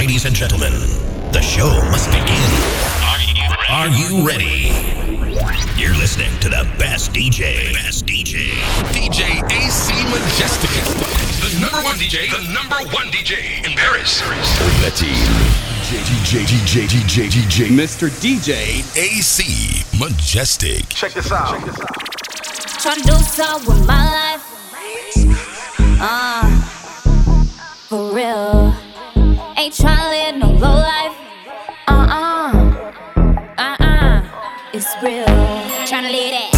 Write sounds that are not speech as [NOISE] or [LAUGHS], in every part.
Ladies and gentlemen, the show must begin. Are you ready? You're listening to the best DJ. Best DJ. DJ AC Majestic. The number one DJ. The number one DJ in Paris. DJ, DJ, DJ, DJ, DJ. Mr. DJ AC Majestic. Check this out. Tryna do something with my life. Uh, for real. Ain't tryna live no low life. Uh uh. Uh uh. It's real. Tryna live that.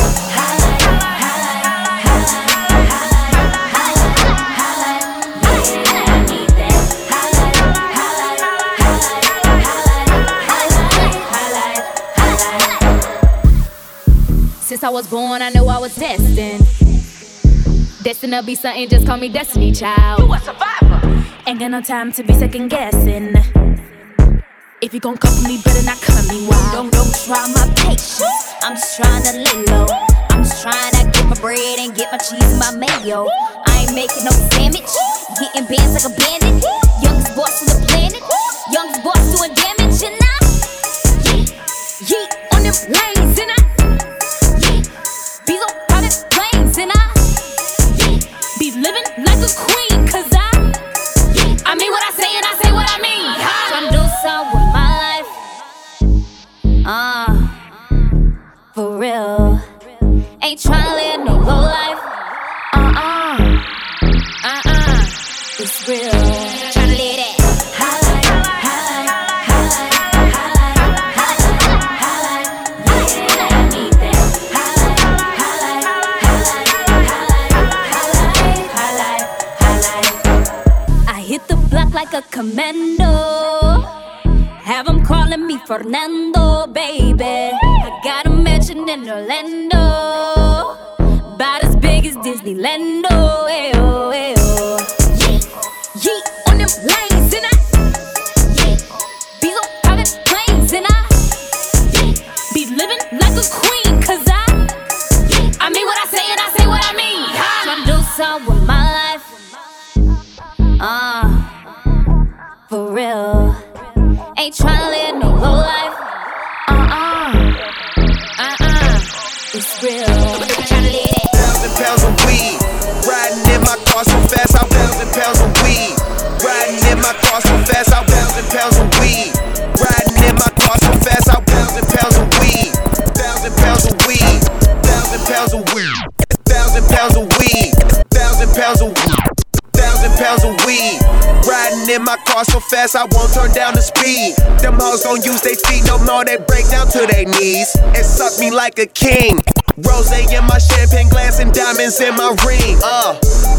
Since I was born, I knew I was destined. Destined to be something, just call me Destiny Child. You a survivor. Ain't got no time to be second guessing. If you gon' come for me, better not come me wild. Don't, don't try my patience. I'm just trying to lay low. I'm just trying to get my bread and get my cheese and my mayo. I ain't making no damage. Getting bands like a bandit. Fernando, baby. I got a mansion in Orlando. About as big as Disneyland. Oh, eh, oh, eh, oh. Yeah, yeah, on them lanes, and I. Yeah, be on private planes, and I. Yeah, be living like a queen, cause fast, I thousand pounds of weed. Riding in my car so fast, I thousand pounds of weed. Thousand pounds of weed. Thousand pounds of weed. Thousand pounds of weed. Thousand pounds of weed. Thousand pounds of weed. Riding in my car so fast, I won't turn down the speed. Them hoes gon' use their feet no more, they break down to their knees and suck me like a king. Rose in my champagne glass and diamonds in my ring. Uh,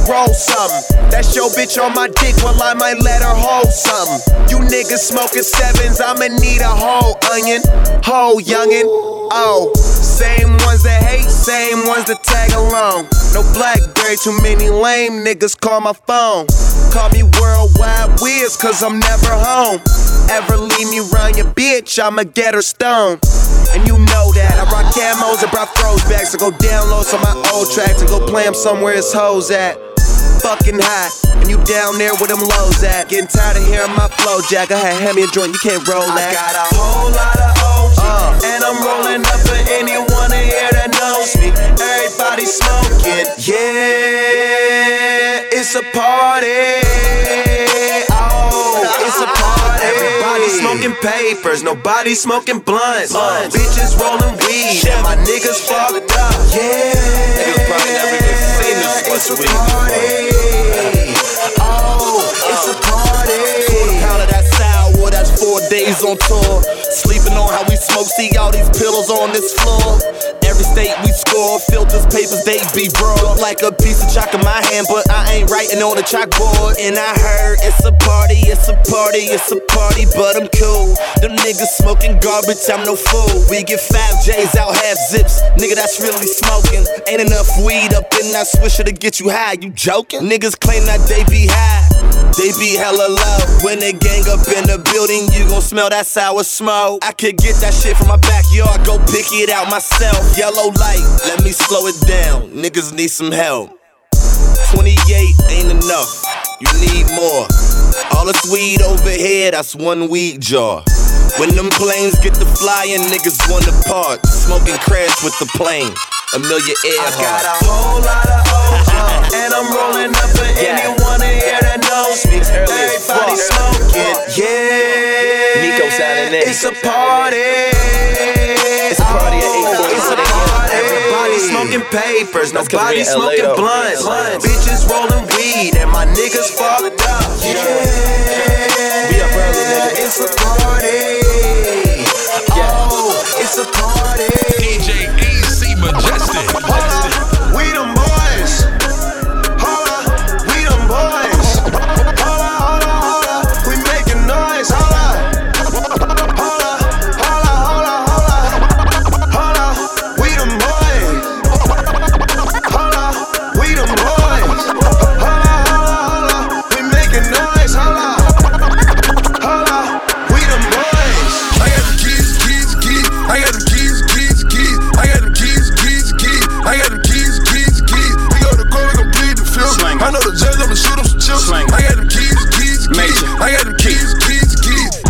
roll something. That's your bitch on my dick, well, I might let her hold something. You niggas smoking sevens, I'ma need a whole onion. Whole youngin'. Oh, same ones that hate, same ones that tag along. No Blackberry, too many lame niggas call my phone. Call me worldwide Wiz, cause I'm never home. Ever leave me round your bitch, I'ma get her stoned. And you know that I rock camos and brought throwbacks. I go download some of my old tracks and go play them somewhere it's hoes at. Fucking hot, and you down there where them lows at. Getting tired of hearing my flow, Jack. I had hand me a joint, you can't roll that. I got a whole lot of OG, and I'm rolling up for anyone in here that knows me. Everybody smoking, yeah, it's a party. Oh, it's a party. Everybody smoking papers, nobody smoking blunts. Bitches rolling weed, and my niggas fucked up. Yeah, Niggas probably never even seen this it's a party. Oh, it's a party. Four days on tour. Sleeping on how we smoke, see all these pillows on this floor. Every state we score, filters, papers, they be raw. Like a piece of chalk in my hand, but I ain't writing on the chalkboard. And I heard it's a party, it's a party, it's a party, but I'm cool. Them niggas smoking garbage, I'm no fool. We get five J's out, half zips. Nigga, that's really smoking. Ain't enough weed up in that swisher to get you high, you joking? Niggas claim that they be high. They be hella low. When they gang up in the building, you gon' smell that sour smoke. I could get that shit from my backyard, go pick it out myself. Yellow light, let me slow it down. Niggas need some help. 28 ain't enough. you need more. All this weed over here, that's one weed jar. When them planes get to flying, niggas wanna part. Smoking crash with the plane. Amelia Earhart. I got a whole lot of O's, [LAUGHS] and I'm rolling up for Yeah. anyone in here that knows. Speaks early as Everybody smoking, yeah. Nico sounding in. It's a party. It's a party at 8:40. It's a party. Everybody smoking papers, nobody we in LA smoking blunts. Blunts. Bitches rolling weed, and my niggas fucked up. Yeah. We up early, nigga. It's a party. Oh, it's a party.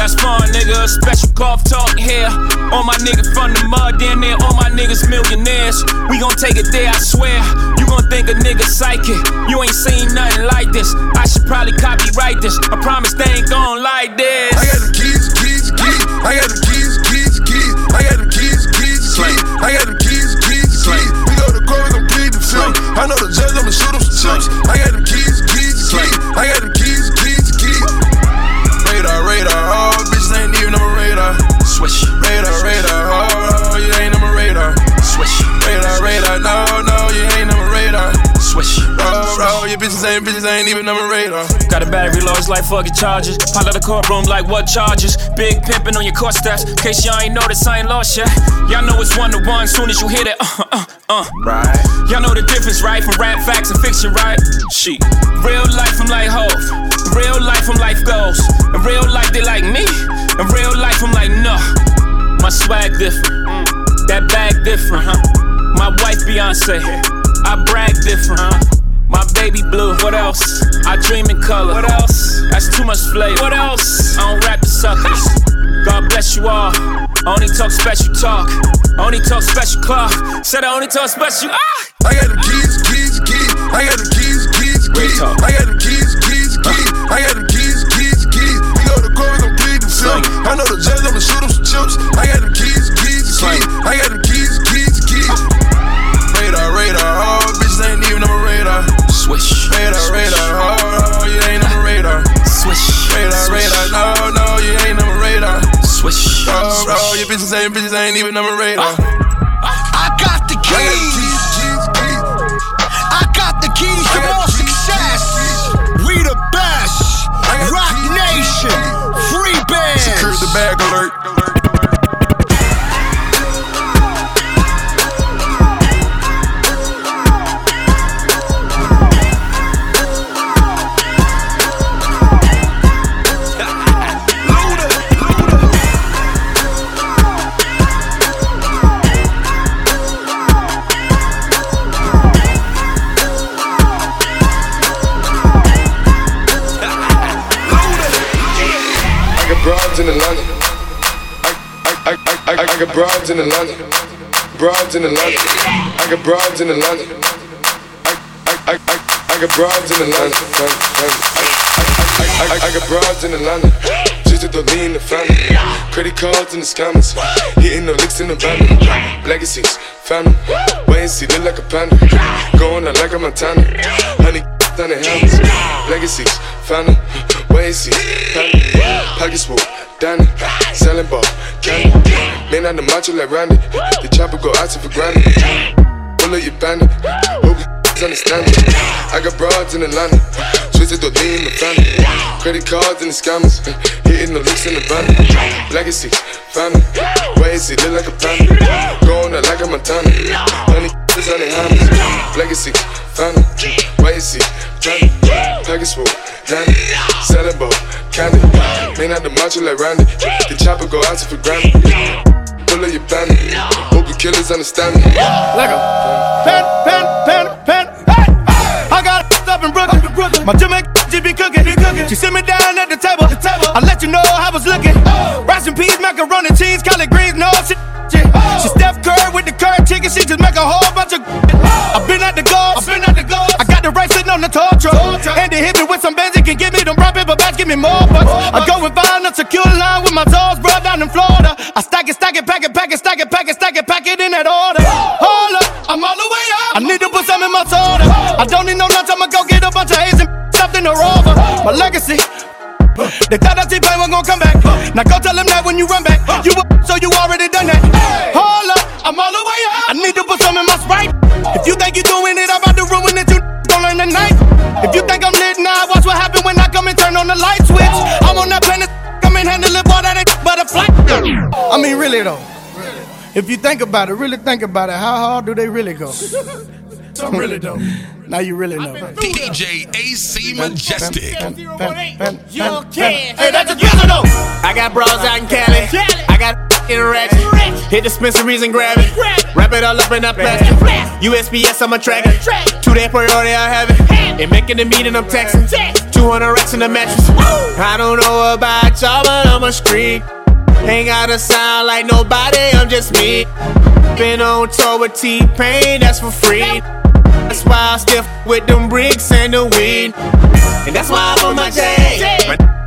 That's fun, nigga. Special golf talk here. All my niggas from the mud, damn near all my niggas millionaires. We gon' take it there, I swear. You gon' think a nigga psychic. You ain't seen nothing like this. I should probably copyright this. I promise they ain't gon' like this. Even on my radar. Got a battery low, it's like fucking charges. Pile out the courtroom like what charges? Big pimpin' on your court steps. Case y'all ain't noticed, I ain't lost yet. Y'all know it's one to one. Soon as you hit it, uh, uh, uh. Right. Y'all know the difference, right? From rap facts and fiction, right? She. Real life, I'm like Hov. Real life, I'm life goals. In real life, they like me. In real life, I'm like, no. My swag different. That bag different, huh? My wife, Beyonce. I brag different, huh? My baby blue. What else? I dream in color. What else? That's too much flavor. What else? I don't rap the suckers. God bless you all. Only talk special talk. Only talk special clock. Said I only talk special. Ah! I got the keys, keys, keys. I got the keys, keys, keys. I got the keys, keys, keys. I got the keys, keys, keys. We go to court, we gon' plead the Slang. I know the judge, I'ma shoot him some chips. I got the keys, keys, keys. I got the keys, keys, Swish. Radar, radar, oh, oh, you ain't on my radar. Swish. Radar, radar, no, no, you ain't on my radar. Swish. Oh, oh, your bitches ain't, bitches ain't even on my radar. Ah. I got the I got the keys. I got the keys to more success. We the best. I got the Roc Nation. Free bands. Secure the bag alert. Got broads in Atlanta. Broads in Atlanta. I got broads in Atlanta. I, I, I, I, I got broads in Atlanta. I, I, I, I, I got broads in Atlanta. Just to the lean the family. Credit cards in the scammers. Hitting the licks in the van. Legacies, family. Wait and see, look like a panda. Going out like a Montana. Honey, down the hammers. Legacies, family. Wait and see, family. Pockets full, Danny. Selling ball, candy. Man on the macho like Randy. The chopper go out for granted. Pull up your bandit. Hope killers understand me. I got broads in Atlanta, twisted the lean the family. Credit cards and the scammers, [LAUGHS] hitting the licks in the van. Legacy, family, why is it look like a panda? Going out like a Montana, honey, this honey hammers. Legacy, family, why is it Johnny? Package full, Danny, selling boat, candy. May not the macho like Randy, the chopper go out for granted. Pull up your bandit, hope the killers understand me. Lego. Pen, pen, pen, My Jamaican just be cooking. She sit me down at the table. I let you know how I was looking. Rice and peas, macaroni, cheese, the curry chicken. She just make a whole bunch of. I've been at the golf. I've been at the golf. I got the right sitting on the tall truck. And they hit me with some bands. It can give me them brown paper bags. Give me more bucks. I go and find a secure line with my toes, bro, down in Florida. I stack it, stack it, pack it, pack it, stack it, pack it, stack it, pack it in that order. Hold up, I'm all the way up. I need to put some in my soda. I don't need no lunch. I'ma go get a bunch of Asian stuffed in the rover. My legacy. They thought that T-Pain was gonna come back. Now go tell them that when you run back. You a so you already done that. Hold up, I'm all the way up. I need to put some in my sprite. If you think you're doing it, I'm about to ruin it. You gon' learn tonight. If you think I'm lit now, watch what happen when I come and turn on the light switch. I'm on that planet, come and handle it, boy, that ain't but a flight. I mean, really though. If you think about it, really think about it, how hard do they really go? Some really don't. Now you really know. DJ AC Majestic. Young Hey, that's a gizzle though. I got bras out in Cali. I got in ratchet. Hit dispensaries and grab it. Wrap it all up in that plastic. USPS, I'm a tracker. Two day priority, I have it. And making the meeting, I'm texting. 200 racks in the mattress. I don't know about y'all, but I'm a street. Ain't gotta sound like nobody, I'm just me. Been on tour with T-Pain, that's for free. That's why I stiff with them bricks and the weed. And that's why I'm on my J.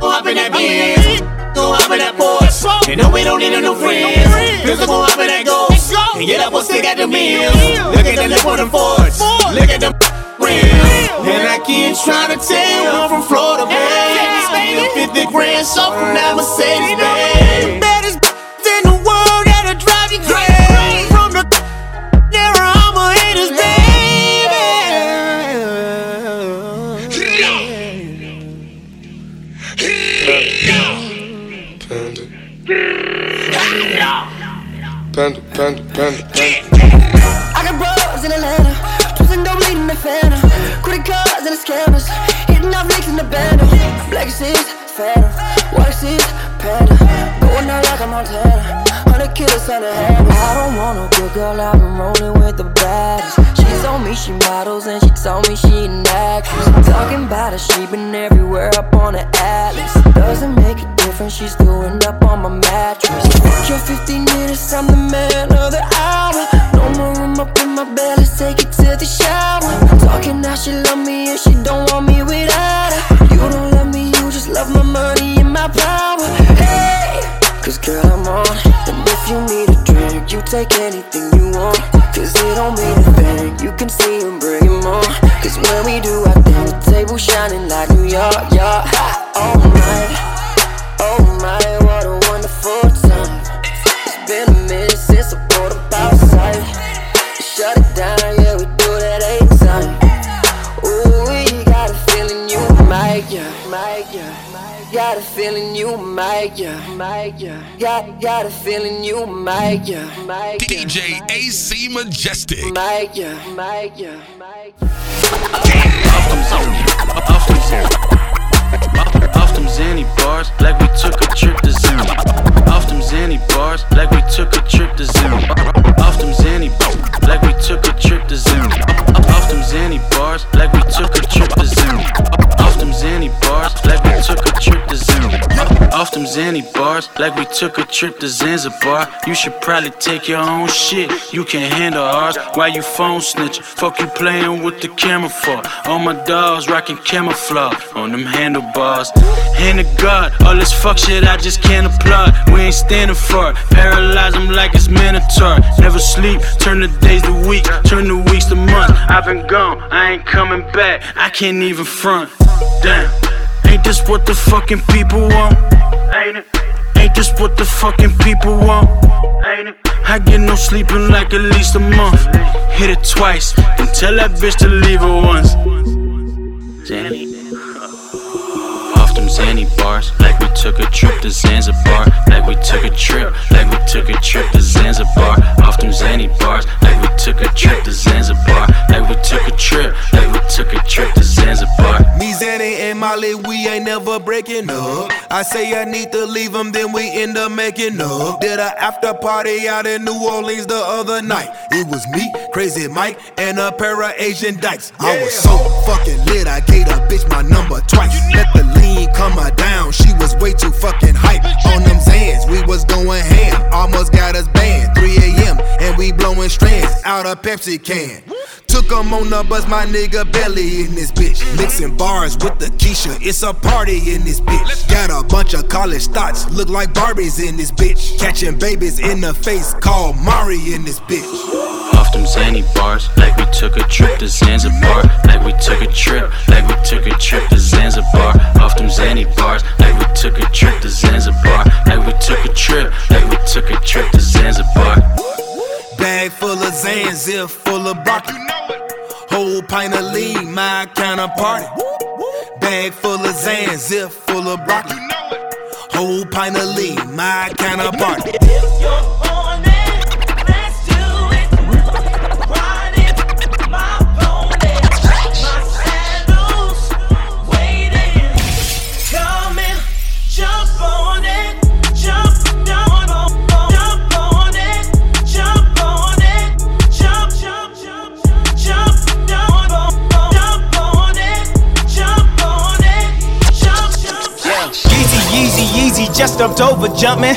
Gon' hop in that Benz. Gon' hop in that Porsche. And no, we don't need no friends. Pills gon' hop in that Ghost. And get up, we'll stick at the meals. Look at the lip on them Fords. Look at them rims. And I keep trying to tell you I'm from Florida, baby. 50 grand, so from that Mercedes, baby. Panda, panda, panda, panda. I got bros in Atlanta, twisting dope leading the phantom. Credit cards and the scammers, hitting off licks in the bando. Black is phantom, white is panda. Going out like a Montana, killers on the hammer. I don't want no good girl, I've been rolling with the baddest. She told me she models and she told me she an actress. Talking about her, she been everywhere up on the atlas. Doesn't make a difference, she still end up on my mattress. Your 15 minutes, I'm the man of the hour. No more room up in my bed, let's take it to the shower. Talking now she love me and she don't want me without her. You don't love me, you just love my money and my power. Hey, cause girl, I'm on. And you need a drink, you take anything you want. Cause it don't mean a thing, you can see and bring him on. Cause when we do our thing, the table shining like New York, yeah. Oh my. Got a feeling you might, yeah, might, yeah. Got, got a feeling you might, yeah, might. DJ AC Majestic. Might, yeah, might, yeah, might. Off them zone, off them zone. Off Like we took a trip to Zanzibar. You should probably take your own shit. You can handle ours. Why you phone snitching? Fuck you playing with the camera for? All my dogs rocking camouflage on them handlebars. Hand to God, all this fuck shit I just can't applaud. We ain't standing for it. Paralyze them like it's Minotaur. Never sleep, turn the days to week, turn the weeks to months. I've been gone, I ain't coming back. I can't even front. Damn, ain't this what the fucking people want? Ain't it? Ain't this what the fucking people want? I get no sleeping like at least a month. Hit it twice, then tell that bitch to leave it once. Zanny. Off Zanny bars, like we took a trip to Zanzibar. Like we took a trip, like we took a trip to Zanzibar. Off them Zanny bars, like we took a trip to Zanzibar. Like we took a trip, like we took a trip to Zanzibar. Me, Zanny, and Molly, we ain't never breaking up. I say I need to leave them, then we end up making up. Did a after party out in New Orleans the other night. It was me, Crazy Mike, and a pair of Asian dykes. I was so fucking lit, I gave a bitch my number twice. Let the lean come her down, she was way too fucking hype. On them Zans, we was going ham, almost got us banned. 3 a.m., and we blowing strands out a Pepsi can. Took Took 'em on the bus, my nigga Belly in this bitch. Mixing bars with the Keisha, it's a party in this bitch. Got a bunch of college thoughts, look like Barbies in this bitch. Catching babies in the face, call Mari in this bitch. Off them Zanny bars, like we took a trip to Zanzibar. Like we took a trip, like we took a trip to Zanzibar. Off them Zanny bars, like we took a trip to Zanzibar. Like we took a trip, like we took a trip to Zanzibar. Bag full of Zans, full of broccoli. Whole pint of lean, my kind of party. Bag full of Zans, full of broccoli. Whole pint of lean, my kind of party. Just jumped over jumping.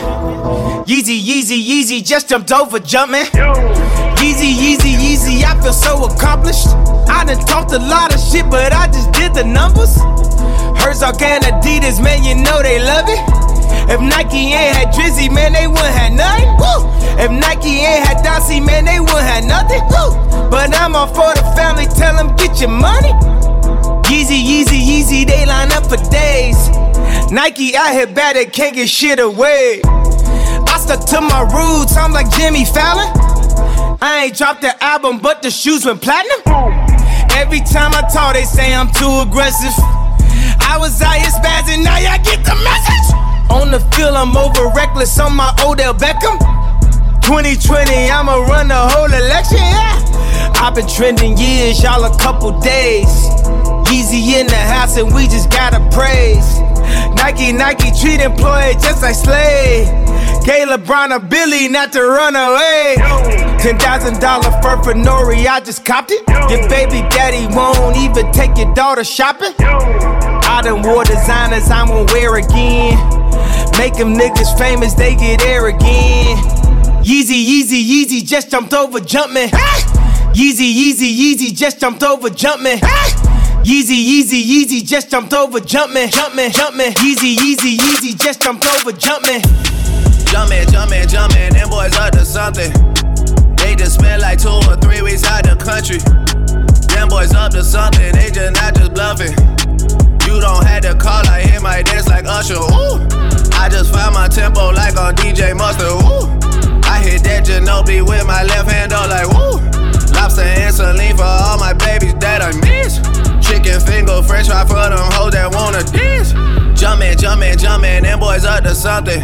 Yeezy, Yeezy, Yeezy, just jumped over jumping. Yeezy, Yeezy, Yeezy, I feel so accomplished. I done talked a lot of shit, but I just did the numbers. Herzog and Adidas, man, you know they love it. If Nike ain't had Drizzy, man, they wouldn't have nothing. Woo! If Nike ain't had Dossie, man, they wouldn't have nothing. Woo! But I'm all for the family, tell them get your money. Yeezy, Yeezy, Yeezy, they line up for days. Nike out here bad, they can't get shit away. I stuck to my roots, I'm like Jimmy Fallon. I ain't dropped the album, but the shoes went platinum. Every time I talk, they say I'm too aggressive. I was out here spazzing, now y'all get the message. On the field, I'm over reckless on my Odell Beckham. 2020, I'ma run the whole election, yeah. I've been trending years, y'all a couple days. Yeezy in the house, and we just gotta praise. Nike, Nike treat employee just like slave. Gay LeBron a Billy not to run away. Ten thousand dollar fur for Nori, I just copped it. Your baby daddy won't even take your daughter shopping. I done wore designers I won't wear again. Make them niggas famous, they get air again. Yeezy, Yeezy, Yeezy just jumped over Jumpman. Yeezy, Yeezy, Yeezy just jumped over Jumpman. Yeezy, Yeezy, Yeezy just jumped over Jumpman. Jumpman, Jumpman. Yeezy, Yeezy, Yeezy just jumped over Jumpman. Jumpin', jumpin', jumpin', them boys up to something. They just spent like two or three weeks out the country. Them boys up to something, they just not just bluffing. You don't have to call, I hit my dance like Usher. Ooh, I just found my tempo like on DJ Mustard. Ooh, I hit that Ginobili with my left hand, though, like woo. Lobster and saline for all my babies that I miss. Chicken finger, french fry for them hoes that wanna dance. Jumpin', jumpin', jumpin', them boys up to something.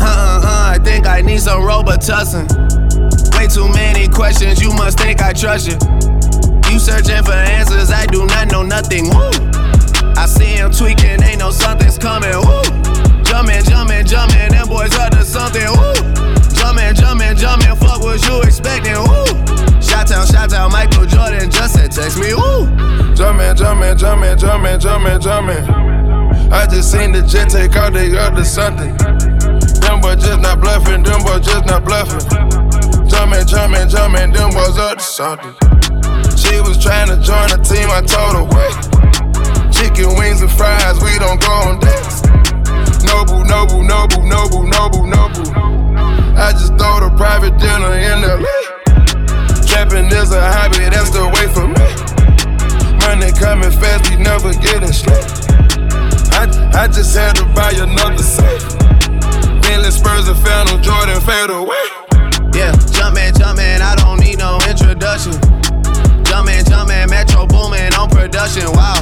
Uh uh uh, I think I need some Robitussin. Way too many questions, you must think I trust you. You searching for answers, I do not know nothing. Woo! I see him tweaking, ain't no something's coming. Woo! Jumpin', jumpin', jumpin', them boys up to something. Woo! Jumpin', jumpin', jumpin', fuck what you expecting. Woo! Shout out, shout out, Michael Jordan just said text me. Woo! Jumpin', jumpin', jumpin', jumpin', jumpin', jumpin'. I just seen the jet take out, up to something. Them boys just not bluffing, them boys just not bluffing. Jumpin', jumpin', jumpin', them boys up to something. She was trying to join the team, I told her wait. Chicken wings and fries, we don't go on dates. Noble, noble, noble, noble, noble, noble. I just throw the private dinner in LA. Trapping is a hobby, that's the way for me. Money coming fast, we never getting straight. I, I just had to buy another safe. Bentley Spurs and Phantom Jordan fade away. Yeah, jumpin', jumpin', I don't need no introduction. Jumpin', jumpin', Metro boomin' on production, wow.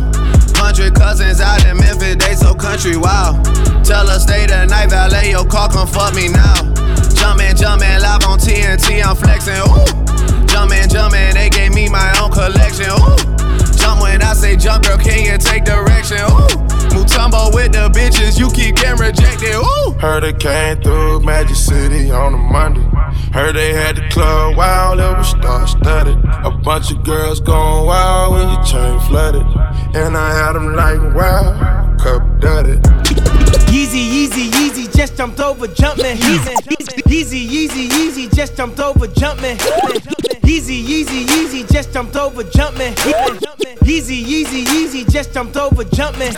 Hundred cousins out in Memphis, they so country, wow. Tell her stay the night, valet your car, come fuck me now. Jumpin', jumpin', live on TNT, I'm flexin', ooh. Jumpin', jumpin', they gave me my own collection, ooh. Jump when I say jump, girl, can you take direction, ooh. Mutombo with the bitches, you keep getting rejected, ooh. Heard it came through Magic City on a Monday. Heard they had the club wild, it was star studded. A bunch of girls going wild when your chain flooded. And I had them like wow, cup dudded. Yeezy, Yeezy, Yeezy, just jumped over Jumpman. Yeezy, Yeezy, Yeezy, Yeezy, just jumped over Jumpman. Yeezy, Yeezy, Yeezy, just jumped over Jumpman. Yeezy, Yeezy, Yeezy, just jumped over Jumpman.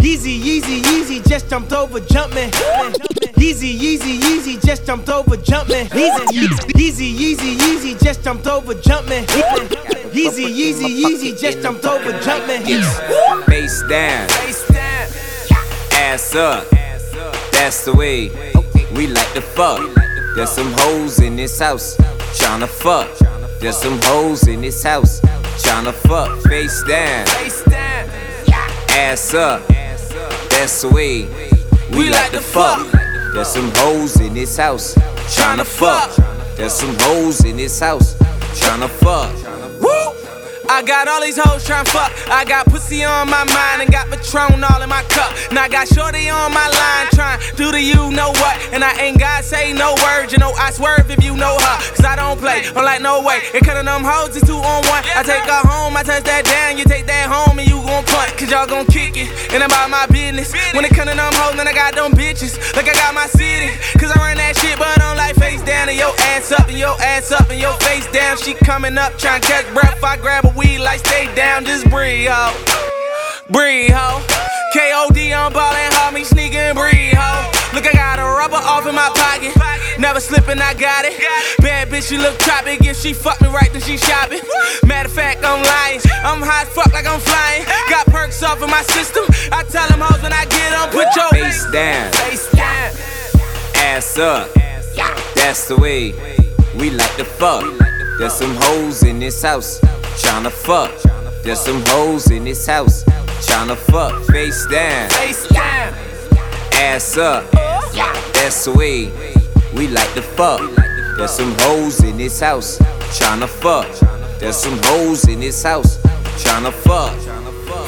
Yeezy, Yeezy, Yeezy, just jumped over Jumpman. Yeezy, Yeezy, Yeezy, just jumped over Jumpman. Yeezy, Yeezy, Yeezy, Yeezy, just jumped over Jumpman. Yeezy, Yeezy, Yeezy, just jumped over Jumpman. Face down, ass up. That's the way we like to fuck. There's some hoes in this house tryna fuck. There's some hoes in this house tryna fuck. Face down, ass up. That's the way we like to fuck. There's some hoes in this house tryna fuck. There's some hoes in this house tryna fuck. I got all these hoes tryna fuck. I got pussy on my mind and got Patron all in my cup. And I got Shorty on my line trying do the you know what. And I ain't got say no words, you know I swerve if you know her. Cause I don't play, I'm like no way. And cutting them hoes is two on one. I take her home, I touch that down, you take that home and you gon' punt. Cause y'all gon' kick it. And I'm about my business. When it to them hoes, then I got them bitches. Like I got my city. Cause I run that shit, but I don't like face down and your ass up and your ass up and your face down. She coming up trying to catch breath. I grab a weed like stay down, just breathe, ho. Breathe, ho. KOD on ballin', homie, sneakin' breathe, ho. Look, I got a rubber off in my pocket. Never slippin', I got it. Bad bitch, she look tropic. If she fuck me right, then she shopping. Matter of fact, I'm lying. I'm high as fuck like I'm flying. Got perks off in my system. I tell them hoes when I get on, put your Face down, face down. ass up. That's the way we like to fuck. There's some hoes in this house tryna fuck. There's some hoes in this house tryna fuck. Face down, Face down. ass up. That's the way we like to fuck. There's some hoes in this house tryna fuck. There's some hoes in this house tryna fuck.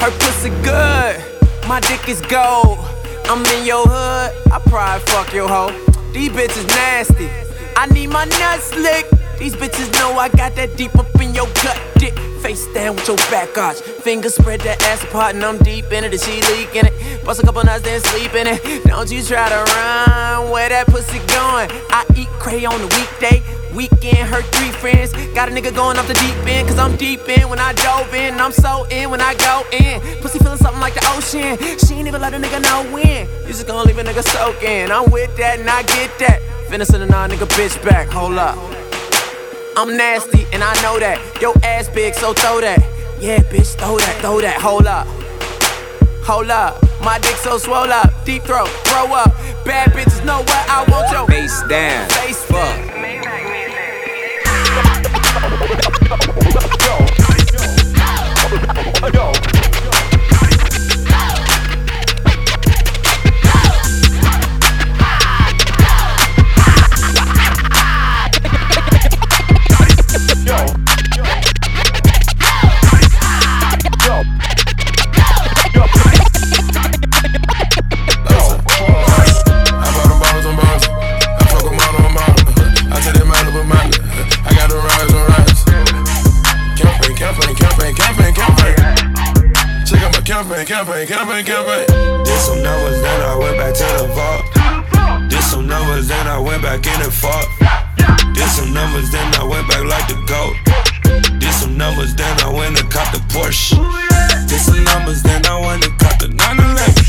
Her pussy good, my dick is gold. I'm in your hood, I probably fuck your hoe. These bitches nasty, I need my nuts licked. These bitches know I got that deep up in your gut dick. Face down with your back arch, fingers spread that ass apart, and I'm deep in it. And she leaking it, bust a couple nuts then sleep in it. Don't you try to run where that pussy going? I eat cray on the weekday. Weekend hurt three friends. Got a nigga going off the deep end, cause I'm deep in when I dove in. I'm so in when I go in. Pussy feeling something like the ocean. She ain't even let a nigga know when. You just gonna leave a nigga soaking. I'm with that and I get that. Finna send a nigga bitch back. Hold up. I'm nasty and I know that. Your ass big, so throw that. Yeah, bitch, throw that, throw that. Hold up. Hold up. My dick so swole up. Deep throat, throw up. Bad bitches know what I want your Face down, face fuck. I campaign, campaign, campaign, campaign. Did some numbers, then I went back to the vault. Did some numbers, then I went back in and fought. Did some numbers, then I went back like the goat. Did some numbers, then I went and caught the Porsche. Did some numbers, then I went and caught the 911.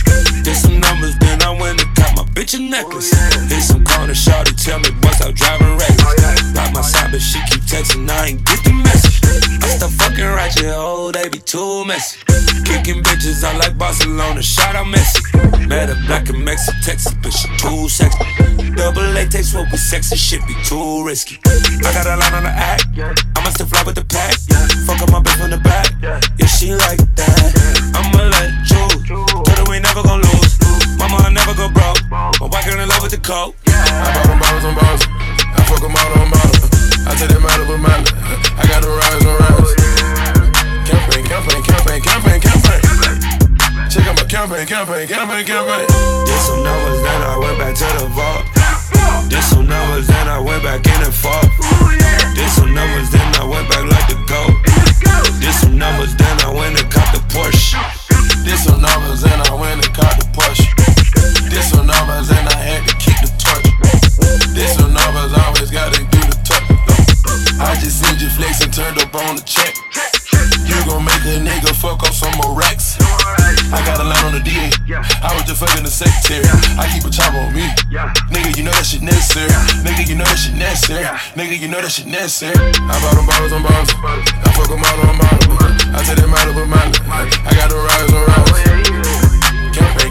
Caught my bitch a necklace. Hit some corner, shawty, tell me what's out driving reckless. By my side, but she keep texting, I ain't get the message. I stop fucking right, your oh, hoe, they be too messy. Kicking bitches I like Barcelona. Shout out Messi. Met a black and Mexican Texas, but she too sexy. Double latex, what we sexy shit be too risky. I got a line on the act. I must have fly with the pack. Fuck up my bitch on the back. Yeah, she like that. I'ma let you, her we never gon' lose. Mama, I never go broke. My wife girl in love with the coke. I bought them bottles on bottles. I fuck them all on bottles. I take them out of a mile. I got the rise on rise. Campaign, campaign, campaign, campaign, campaign. Check out my campaign, campaign, campaign, campaign. Did some numbers, then I went back to the vault. Did some numbers, then I went back in and fought. Did some numbers, then I went back like the goat. Did some numbers, then I went and caught the Porsche. Did some numbers and I went and caught the push. Did some numbers and I had to keep the torch. Did some numbers, always gotta do the touch. I just seen you flex and turned up on the check. You gon' make a nigga fuck up some more racks. I got a line on the DA. I was just fucking the secretary. I keep a chopper on me. Nigga, you know that shit necessary. Nigga, you know that shit necessary. Nigga, you know that shit necessary. I bought them bottles on bottles. I fuck them all on bottles. I take them out of a mile. I got the rise on rise.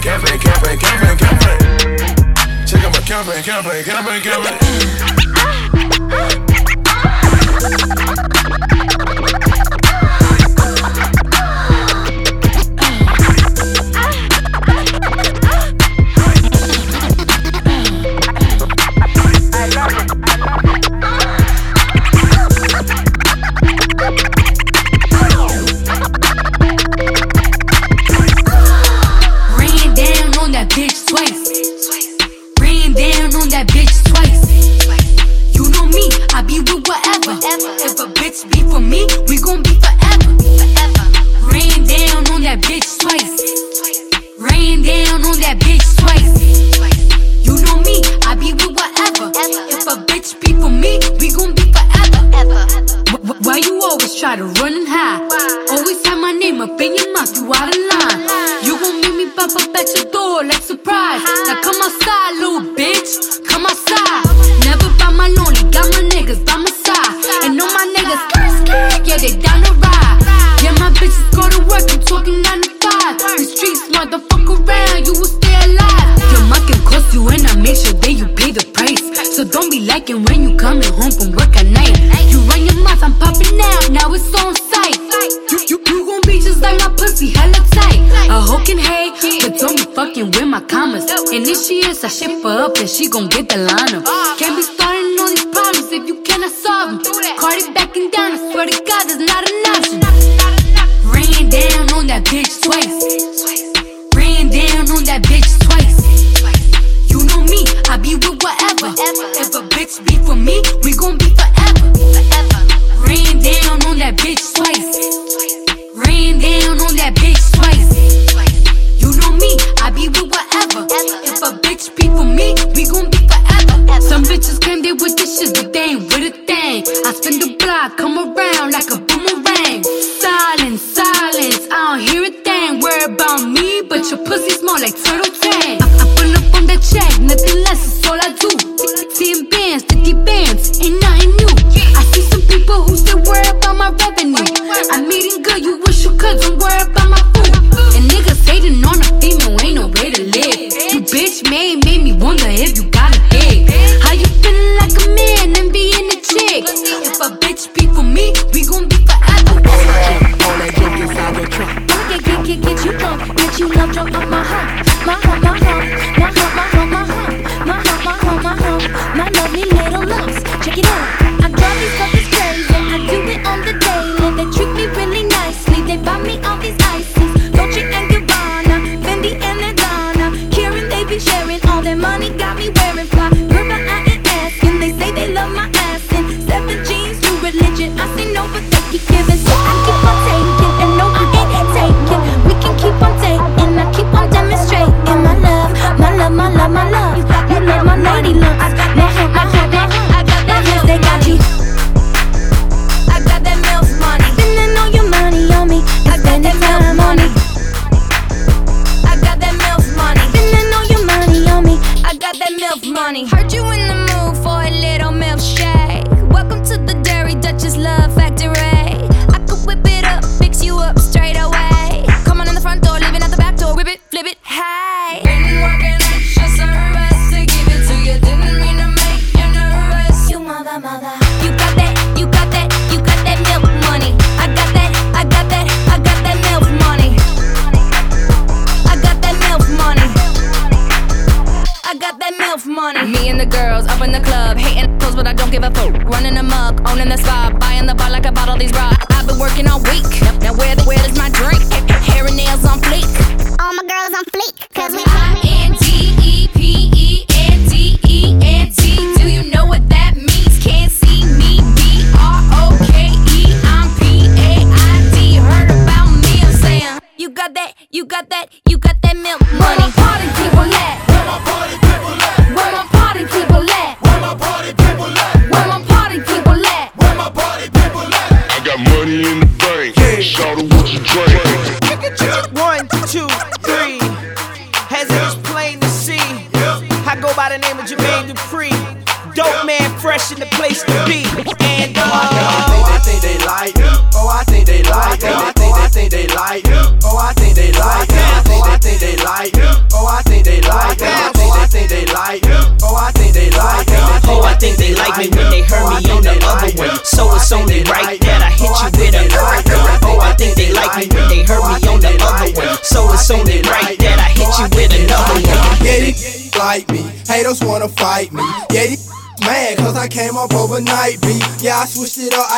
Campaign, campaign, campaign, campaign. Check out my campaign, campaign, campaign, campaign.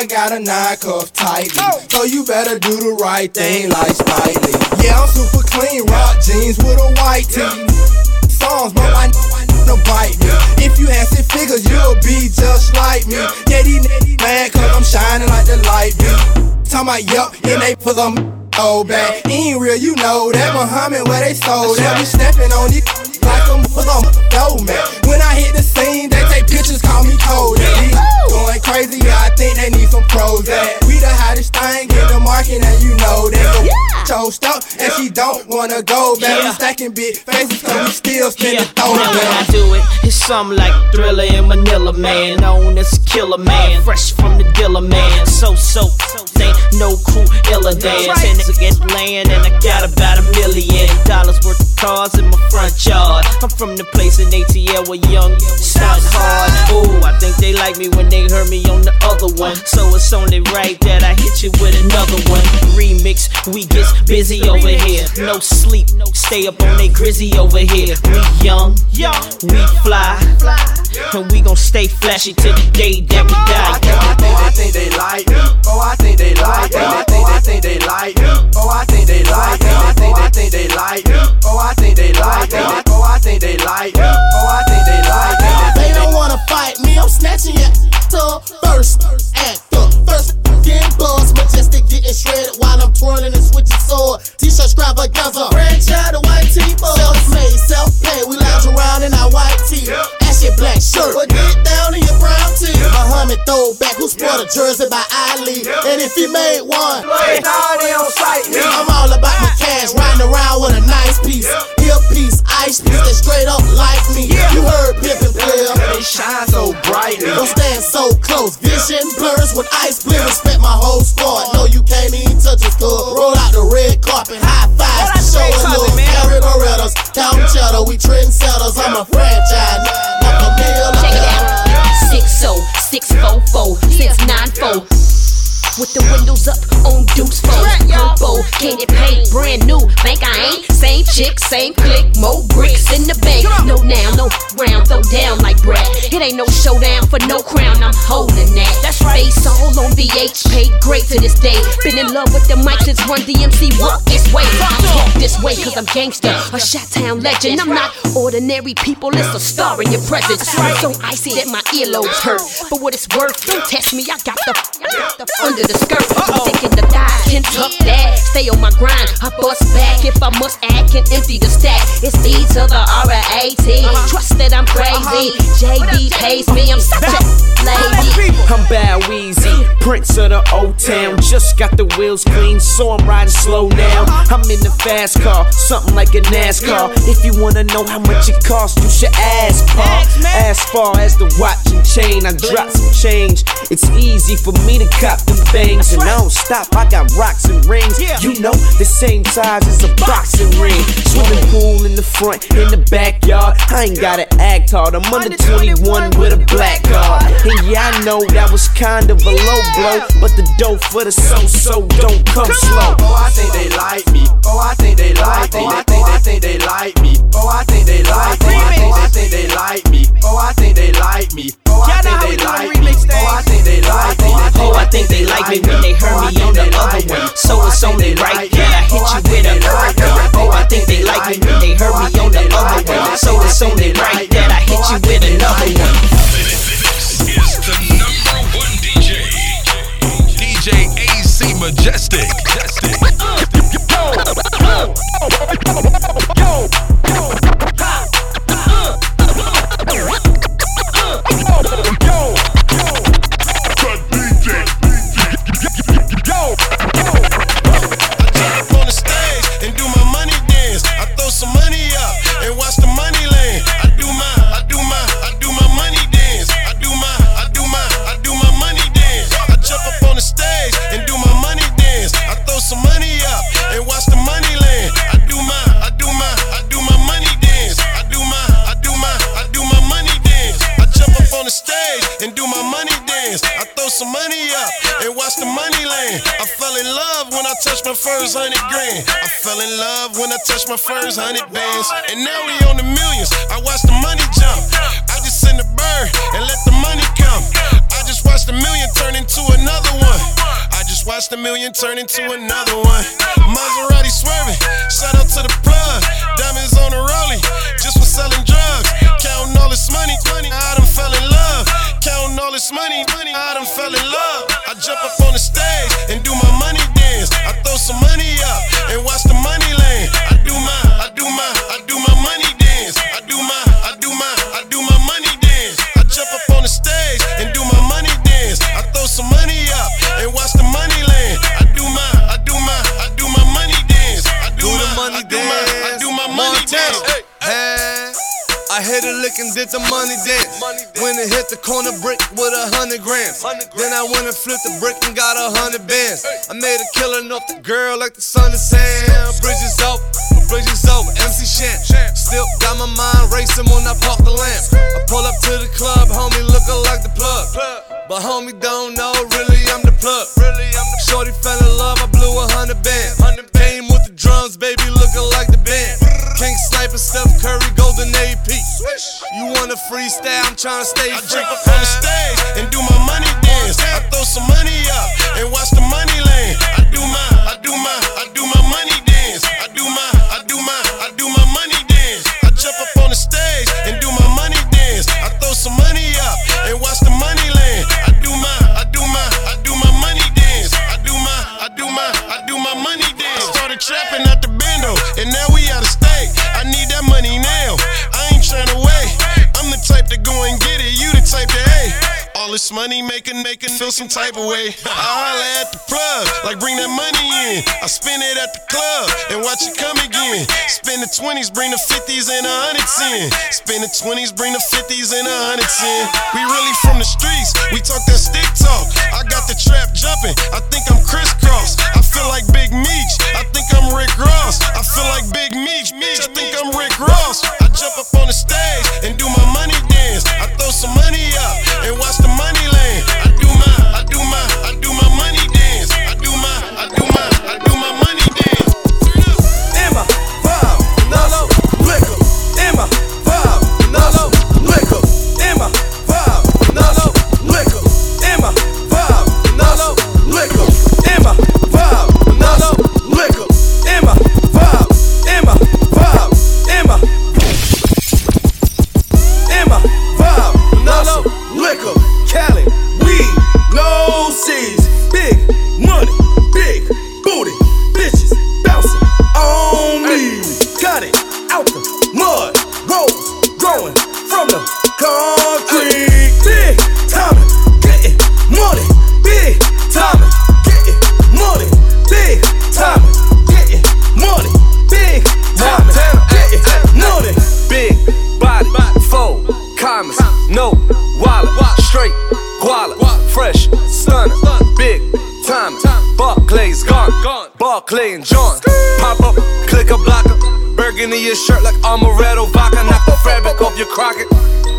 I got a nine cuff tightly. So you better do the right thing like Spike Lee. Yeah, I'm super clean, rock jeans with a white tee. Songs, but I no bite me. If you had six figures, you'll be just like me. Yeah, these niggas mad cause I'm shining like the light beam. Talking about yup, and they pull them Oh, bad. Ain't real, you know that Muhammad where they sold that. We stepping on these like a mother dough man. When I hit the scene, they take pictures, call me cold. These going crazy, yeah, I think they need some pros. That we the hottest thing in the market, and you know that. Yeah. Toast up, and she don't wanna go back. We stacking big faces, cause we still spinning throw Now when I do it, it's something like Thriller in Manila, man. Known as Killer Man, fresh from the dealer, man. So, so, ain't no crew iller than. Tenants against land, and I got about a million dollars worth of cars in my front yard. I'm from the place in ATL where young stunt hard. Ooh, I think they like me when they heard me on the other one. So it's only right that I hit you with another one. Remix, we get busy over here. No sleep, stay up on they grizzy over here. We young, we fly, and we gon' stay flashy till the day that we die. Oh, I think they like me. Oh, I think they like me. I think I think they like me. Oh, I think they like me. I think I think they like me. Oh, I think they like me. Oh, I think they like me. Oh, I think they like me. They don't wanna fight me, I'm snatching your to first act up. First getting buzz, majestic getting shredded while I'm twirling and switching sword. T-shirt extravaganza, franchise the white tee, self-made, self-paid. We lounge around in our white tee, ashy black shirt, but get down in your brown tee. Muhammad throwback, who sport a jersey by Ali, and if he made one, I'm all about my cash, riding around with a nice piece, hip piece, ice piece that straight up like me. You heard pimpin' player, they shine so brightly. Don't stand so close, vision blurs with ice blue. Respect my whole squad. No, you can't even touch us, cuz. Roll out the red carpet, high fives, show a little. Harry Berettas, count cheddar, we trendsetters. I'm a franchise, Six four four, six nine four. With the windows up on Deuce 4 Purple, can get paid brand new? Bank I ain't, same chick, same click More bricks in the bank. No now, no round, throw down like Brad. It ain't no showdown for no crown I'm holding that. That's right. Face all on VH, paid great to this day. Been in love with the mic since Run DMC Walk this way, talk this way Cause I'm gangster, a Shot-Town legend. I'm not ordinary people, it's a star in your presence. So icy that my earlobes hurt But what it's worth, don't test me. I got the, I got the under the skirt. I'm thinking the thigh can tuck that. Stay on my grind. I bust back if I must add. Can empty the stack. It's E to the R A A T. Trust that I'm crazy. JD pays me. I'm such a lady. I'm Bad Weezy, Prince of the old town. Just got the wheels clean, so I'm riding slow now. I'm in the fast car, something like a NASCAR. If you wanna know how much it costs, you should ask, Paul. As far as the watch and chain, I drop some change. It's easy for me to cop them bangs, and I don't stop. I got rocks and rings. You know, the same size as a boxing ring. Swimming pool in the front, in the backyard. I ain't gotta act hard. I'm under 21 with a black card. And yeah, I know that was kind of a low blow. But the dough for the so-so don't come slow. Oh, I think they like me. Oh, I think they like me. Oh, I think they think they like me. Oh, I think they like me. Oh, I think they like me. Oh, I think they like me. Oh, I think they like me. Oh, I think they like me. Oh, I think they like me when they heard me on the other one. So it's only right that I hit you with another one. Oh, I think they like me when they heard me on the other one. So it's only right that I hit you with another one. Majestic. Majestic. I touched my first hundred grand. I fell in love when I touched my first hundred bands. And now we on the millions. I watch the money jump. I just send a bird and let the money come. I just watched a million turn into another one. I just watched a million turn into another one. Maserati swerving. Shout out to the plug. Diamonds on the rollie. Just for selling drugs. Counting all this money. I done fell in love. Counting all this money. I done fell in love. I jump up on the stage and do my money And did the money dance. When it hit the corner brick with a hundred grams. Then I went and flipped the brick and got a hundred bands. I made a killing off the girl like the sun is sand. Bridges over, bridges over, MC Shan. Still got my mind racing when I park the lamp. I pull up to the club, homie looking like the plug. But homie don't know, really I'm the plug. Shorty fell in love, I blew a hundred bands. Came with the drums, baby, looking like the band. King Sniper, Steph Curry, Golden AP. You wanna freestyle? I'm tryna stay I free. jump up on the stage and do my money dance. I throw some money up and watch the money land. I do my, I do my, I do All this money making, making feel some type of way. I at the plug, like bring that money in. I spend it at the club and watch it come again. Spend the 20s, bring the 50s and the hundreds in. Spend the 20s, bring the 50s and the hundreds in. We really from the streets, we talk that stick talk. I got the trap jumping, I think I'm crisscross. I feel like Big Meech, I think I'm Rick Ross. I feel like Big Meech, Meech, I think I'm Rick Ross. I jump up on the stage and do my money gone, Barclay and John. Pop up, click a blocker, burgundy your shirt like amaretto vodka. Knock the fabric off your crocket.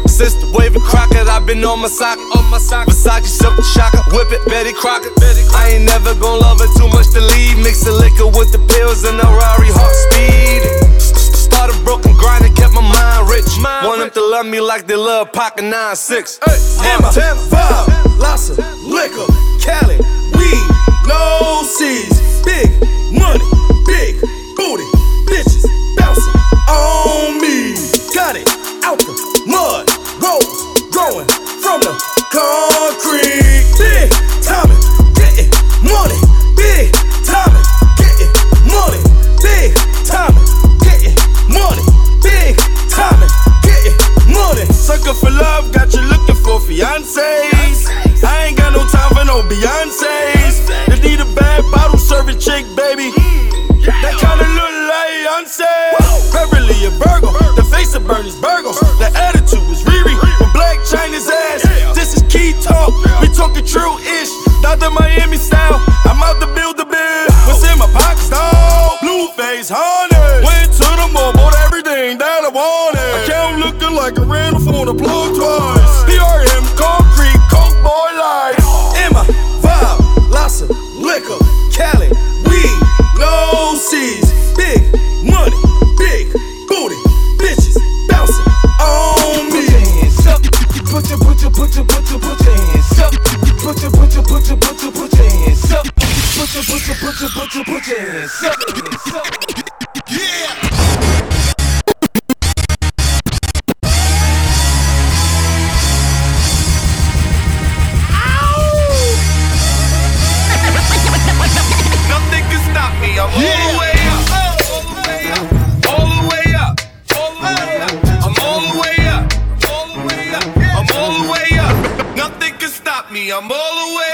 Sister waving crockett, I've been on my sock, on my sock. Versace silk shocker, whip it, Betty Crocker. I ain't never gon' love it too much to leave. Mix the liquor with the pills and the Rari heart speed. Started broken grinding, kept my mind rich. Want them to love me like they love Pocket 9-6. Emma, vibe, lots of liquor, Cali, weed, no C's, big money, big booty, bitches bouncing on me. Got it out the mud, rose growing from the concrete. Big timing, getting money, big timing, getting money, big timing, getting money, big timing, getting money. Sucker for love, got you looking for fiancés. I ain't got no time for no Beyonces. You need a bad bottle chick, baby. That kinda look like Beyonce. Beverly a Virgo, the face of Bernice Burgos. The attitude is Riri with Blac Chyna's ass. This is key talk, we talking true ish. Not the Miami style, I'm out to build the bill. What's in my pockets, dog? Blue face, honey. Went to the mall, bought everything that I wanted. Account looking like a rental phone, a plug twice. PRM, concrete, put your, put your, hands up. Yeah. Nothing can stop me. I'm all the way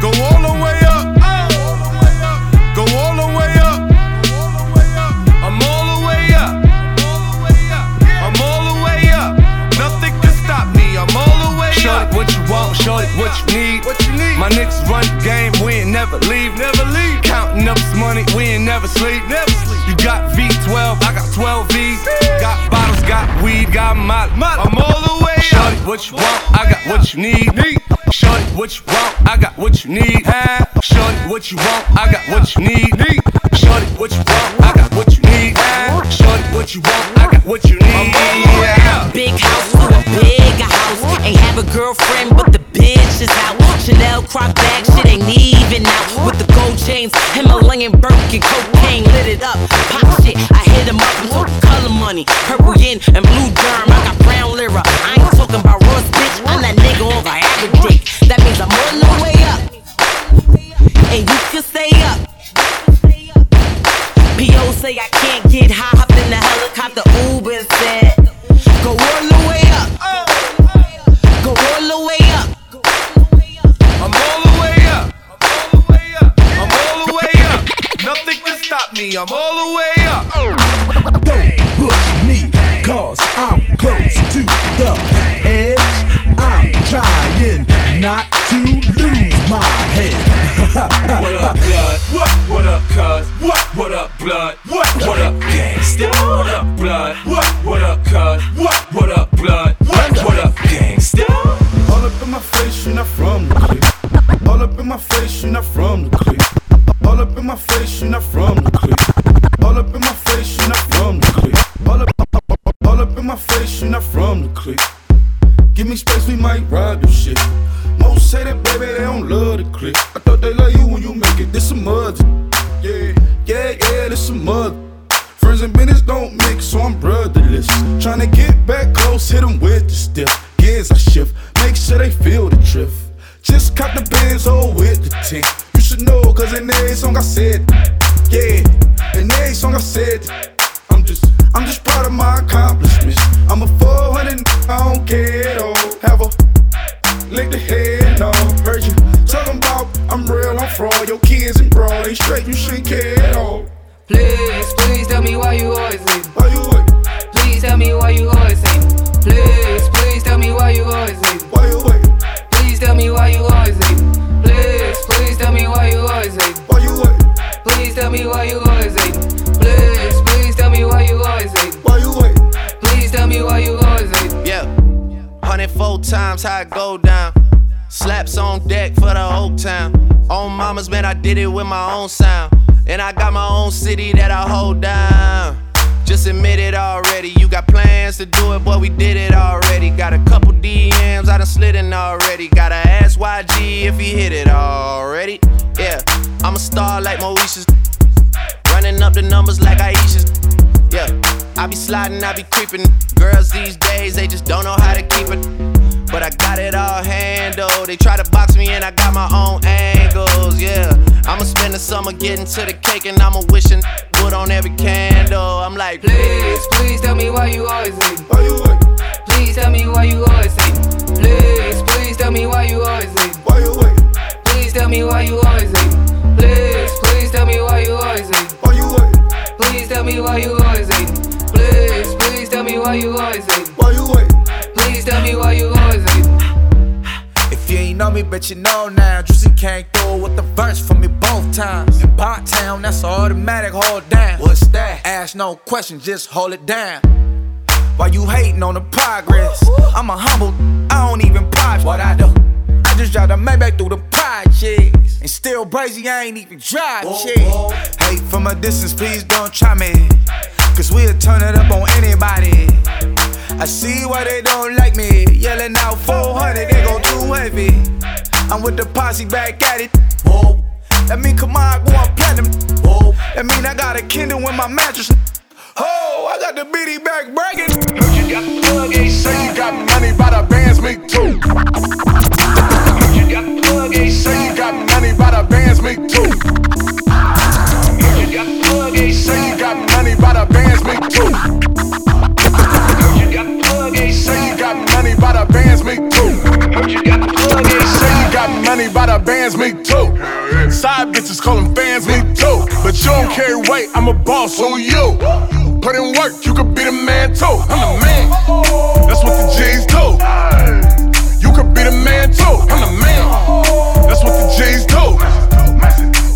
Go all the way up. Go all the way up. I'm all the way up. I'm all the way up. Nothing can stop me. I'm all the way up. Shorty, what you want? Shorty, what you need? What you need? My niggas run the game. We ain't never leave. Never leave. Counting up this money. We ain't never sleep. Never sleep. You got V12. I got 12 V. Got bottles. Got weed. Got molly. I'm all the way up. Shorty, what you want? I got what you need. Shorty, what you want? I got what you need. Shorty, what you want? I got what you need. Shorty, what you want? I got what you need. Shorty, what you want? I got what you need. Big house to a big house. Ain't have a girlfriend, but the bitch is out. Chanel crop bag, shit ain't even out. With the gold chains, Himalayan Birkin, cocaine lit it up. Pop shit, I hit him up. I'm talking color money, purple yin and blue germ. I got brown lira. I ain't talking about Ross, bitch. I'm that nigga on Viagra dick. That means I'm on the way up. And you can stay up. P.O. say I can't get high. Hop in the helicopter, Uber said. Go all me. I'm all the way up. Don't push me, cause I'm close to the edge. I'm trying not to lose my head. what up, blood? What? What up, cuz? What? What up, blood? What? What up, gangsta? What up, blood? What? What up, cuz? What? What up, blood? What? What up, gangsta? All up in my face, you're not from the clique. All up in my face, you're not from the clique. All up in my face, you're not from the clique. All up in my face, you're not from the clique. All up, all up in my face, you're not from the clique. Give me space, we might ride this shit. Most say that, baby, they don't love the click. I thought they love you when you make it. This some mud. Yeah, yeah, yeah, this some mud. Friends and business don't mix, so I'm brotherless. Tryna get back close, hit them with the stiff. Gears I shift, make sure they feel the drift. Just cop the Benz, oh, with the tint. Should know, cause in every song I said, yeah, in every song I said, I'm just, I'm just proud of my accomplishments. I'm a 400, I don't care at all. Have a lick the head, no. Heard you talking about I'm real, I'm fraud. Your kids and broad, they straight, you shouldn't care at all. Please, please tell me why you always leave. Why you wait? Please tell me why you always leave. Please, please tell me why you always leave. Why you wait? Please tell me why you always me why you always leave. Please, please tell me why you always leave. Why you wait? Please tell me why you always leave. Yeah. 104 times how it go down. Slaps on deck for the whole town. On mamas, man, I did it with my own sound. And I got my own city that I hold down. Just admit it already. You got plans to do it, boy, we did it already. Got a couple DMs, I done slid in already. Gotta ask YG if he hit it already. Yeah, I'm a star like Moesha's. Running up the numbers like Aisha's. Yeah, I be sliding, I be creeping. Girls these days, they just don't know how to keep it. But I got it all handled. They try to box me and I got my own angles. Yeah, I'ma spend the summer getting to the cake and I'ma wishing wood on every candle. I'm like, Please, please tell me why you always leave. Why you wait? Please tell me why you always leave. Please, please tell me why you always leave. Why you wait? Please tell me why you always leave. Please, please tell me why you always leave. Why you wait? Please tell me why you always leave. Please, please tell me why you always leave. Why you wait? Please tell me why you always leave. If you ain't know me, but you know now. Juicy came through with the verse for me both times. In Bot Town, that's automatic, hold down. What's that? Ask no questions, just hold it down. Why you hating on the progress? I'm a humble, I don't even pause what I do. Just drive the Maybach through the projects. And still crazy, I ain't even drive shit. Hate from a distance, please don't try me. Cause we'll turn it up on anybody. I see why they don't like me. Yelling out 400, they go too heavy. I'm with the posse back at it. Whoa. That mean come on, going platinum. Whoa. That mean I got a Kindle in my mattress. Oh, I got the bitty back bragging. You got the plug, A say you got money by the bands, me too. A say you got money by the bands, me too. You got A say you got money by the bands, me too. You got A say you got money by the bands, me too. You got A say you got money by the bands, me too. Side bitches call them fans, me too. But you don't carry weight, I'm a boss, who you? Put in work, you could be the man too. I'm the man. That's what the G's do. You could be the man too. I'm the man. G's do.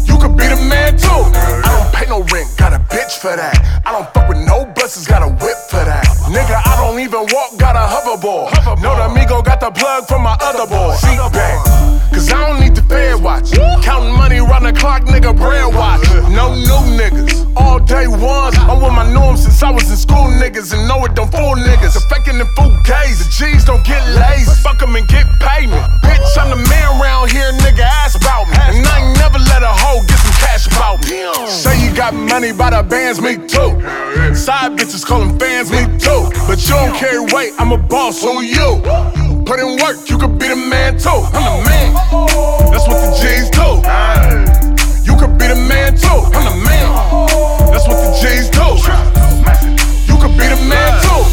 You could be the man too. I don't pay no rent, got a bitch for that. I don't fuck with no buses, got a whip for that. Nigga, I don't even walk, got a hoverboard. Know the amigo got the plug from my other boy. Seat back. Cause I don't need the fed watch. Counting money round the clock, nigga, bread watch. No new niggas. All day ones. I'm with my norms since I was in school, niggas. And know it don't fool niggas. The faking the full gays. The G's don't get lazy. Fuck 'em and get payment. Bitch, I'm the man round here, nigga. Ask about me. And I ain't never let a hoe get some cash about me. Say you got money by the bands, me too. Side bitches calling fans, me too. But you don't carry weight, I'm a boss, who you? Put in work, you could be the man too. I'm the man. That's what the G's do. You could be the man too. I'm the man. That's what the G's do. You could be the man too.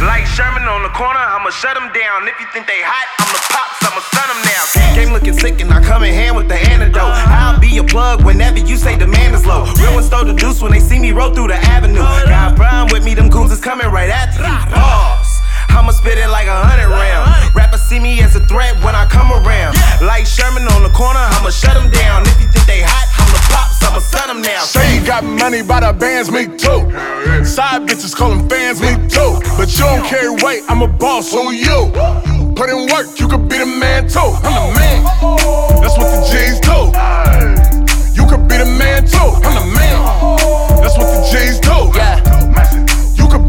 Like Sherman on the corner, I'ma shut them down. If you think they hot, I'm the pops, I'ma stun now. Game looking sick and I come in hand with the antidote. I'll be your plug whenever you say demand is low. Real ones throw the deuce when they see me roll through the avenue. Got Brian with me, them goons is coming right after me. Pause. I'ma spit it like a hundred round. Rappers see me as a threat when I come around. Like Sherman on the corner, I'ma shut them down. If you think they hot, I'm the pops, I'ma sun them now. Say you got money by the bands, me too. Side bitches calling fans, me too. But you don't carry weight, I'm a boss, who you? Put in work, you could be the man too. I'm the man. That's what the G's do. You could be the man too. I'm the man. That's what the G's do. Yeah.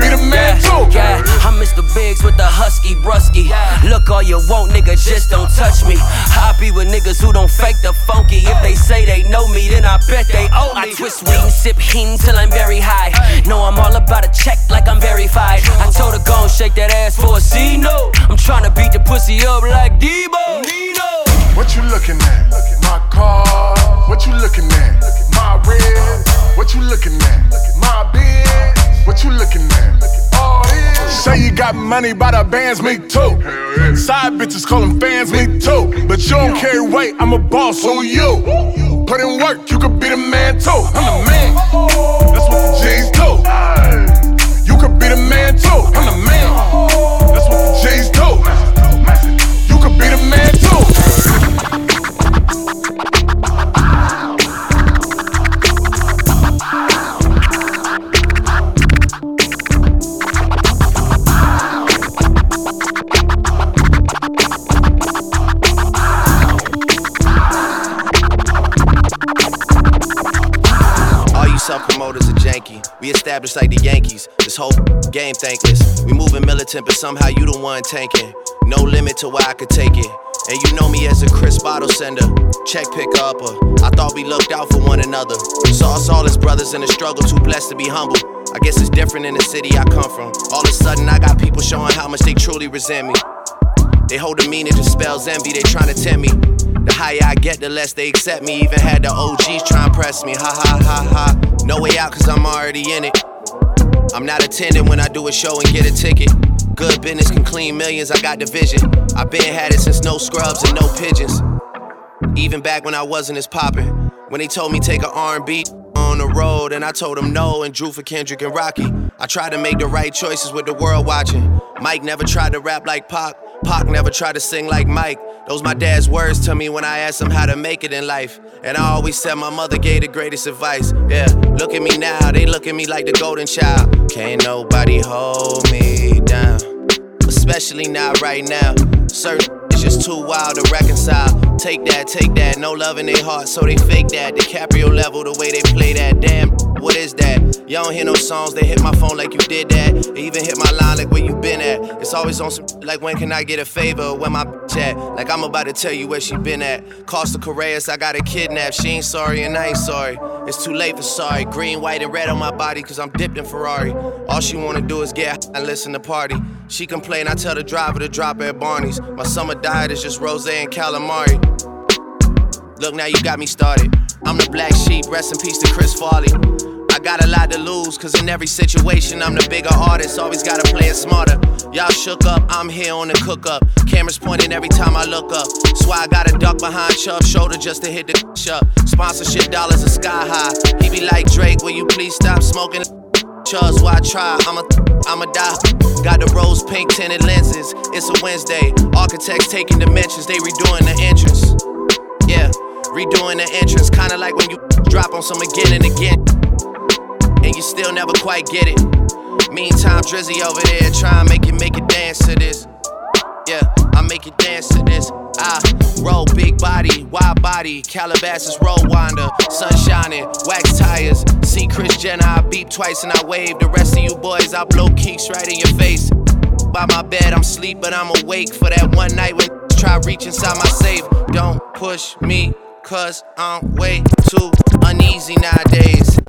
You could be the man too. Yeah, I'm Mr. Biggs with the husky brusky. Look all you want, nigga, just don't touch me. I be with niggas who don't fake the funky. If they say they know me, then I bet they owe me. I twist weed and sip heen till I'm very high. No, I'm all about a check like I'm verified. I told her go and shake that ass for a C no. I'm trying to beat the pussy up like Debo. Nino. What you looking at? My car. What you looking at? My red. What you looking at? My bed. What you looking at? All this. Say you got money by the bands, me too. Side bitches calling fans, me too. But you don't carry weight, I'm a boss, who you? Put in work, you could be the man too. I'm the man. That's what the G's do. You could be the man too. I'm the man. That's what the G's do. You could be the man too. Established like the Yankees. This whole game thankless. We moving militant, but somehow you the one tanking. No limit to where I could take it. And you know me as a Chris bottle sender, check picker upper. I thought we looked out for one another. Saw us all as brothers in the struggle, too blessed to be humble. I guess it's different in the city I come from. All of a sudden, I got people showing how much they truly resent me. They hold a meaning to spells envy, they trying to tempt me. The higher I get, the less they accept me. Even had the OGs try and press me. Ha ha ha ha. No way out, cause I'm already in it. I'm not attending when I do a show and get a ticket. Good business can clean millions, I got the vision. I been had it since no scrubs and no pigeons. Even back when I wasn't as poppin'. When they told me take a R&B on the road, and I told them no and drew for Kendrick and Rocky. I tried to make the right choices with the world watching. Mike never tried to rap like Pac. Pac never tried to sing like Mike. Those my dad's words to me when I asked him how to make it in life. And I always said my mother gave the greatest advice. Yeah, look at me now, they look at me like the golden child. Can't nobody hold me down. Especially not right now. Certain it's just too wild to reconcile. Take that, take that, no love in their heart, so they fake that. DiCaprio level, the way they play that. Damn, what is that? Y'all don't hear no songs, they hit my phone like you did that. They even hit my line like where you been at. It's always on some like when can I get a favor? Where my bitch at? Like I'm about to tell you where she been at. Costa Correas, I got her kidnapped. She ain't sorry and I ain't sorry. It's too late for sorry. Green, white, and red on my body, cause I'm dipped in Ferrari. All she wanna do is get and listen to party. She complain, I tell the driver to drop at Barney's. My summer diet is just rose and calamari. Look, now you got me started. I'm the black sheep, rest in peace to Chris Farley. I got a lot to lose, cause in every situation, I'm the bigger artist, always gotta play it smarter. Y'all shook up, I'm here on the cook up. Cameras pointing every time I look up. That's I gotta duck behind Chubb's shoulder just to hit the up. Sponsorship dollars are sky high. He be like, Drake, will you please stop smoking? Chubbs, why I try? I'ma, I'ma die. Got the rose pink tinted lenses. It's a Wednesday. Architects taking dimensions, they redoing the entrance. Yeah, redoing the entrance. Kinda like when you drop on some again and again. And you still never quite get it. Meantime, Drizzy over there trying to make it make it dance to this. Yeah, I make it dance to this. I roll big body, wide body, Calabasas roll winder, sun shining, wax tires. See Kris Jenner, I beep twice and I wave. The rest of you boys, I blow keeks right in your face. By my bed, I'm sleep, but I'm awake for that one night when try reach inside my safe. Don't push me, cause I'm way too uneasy nowadays.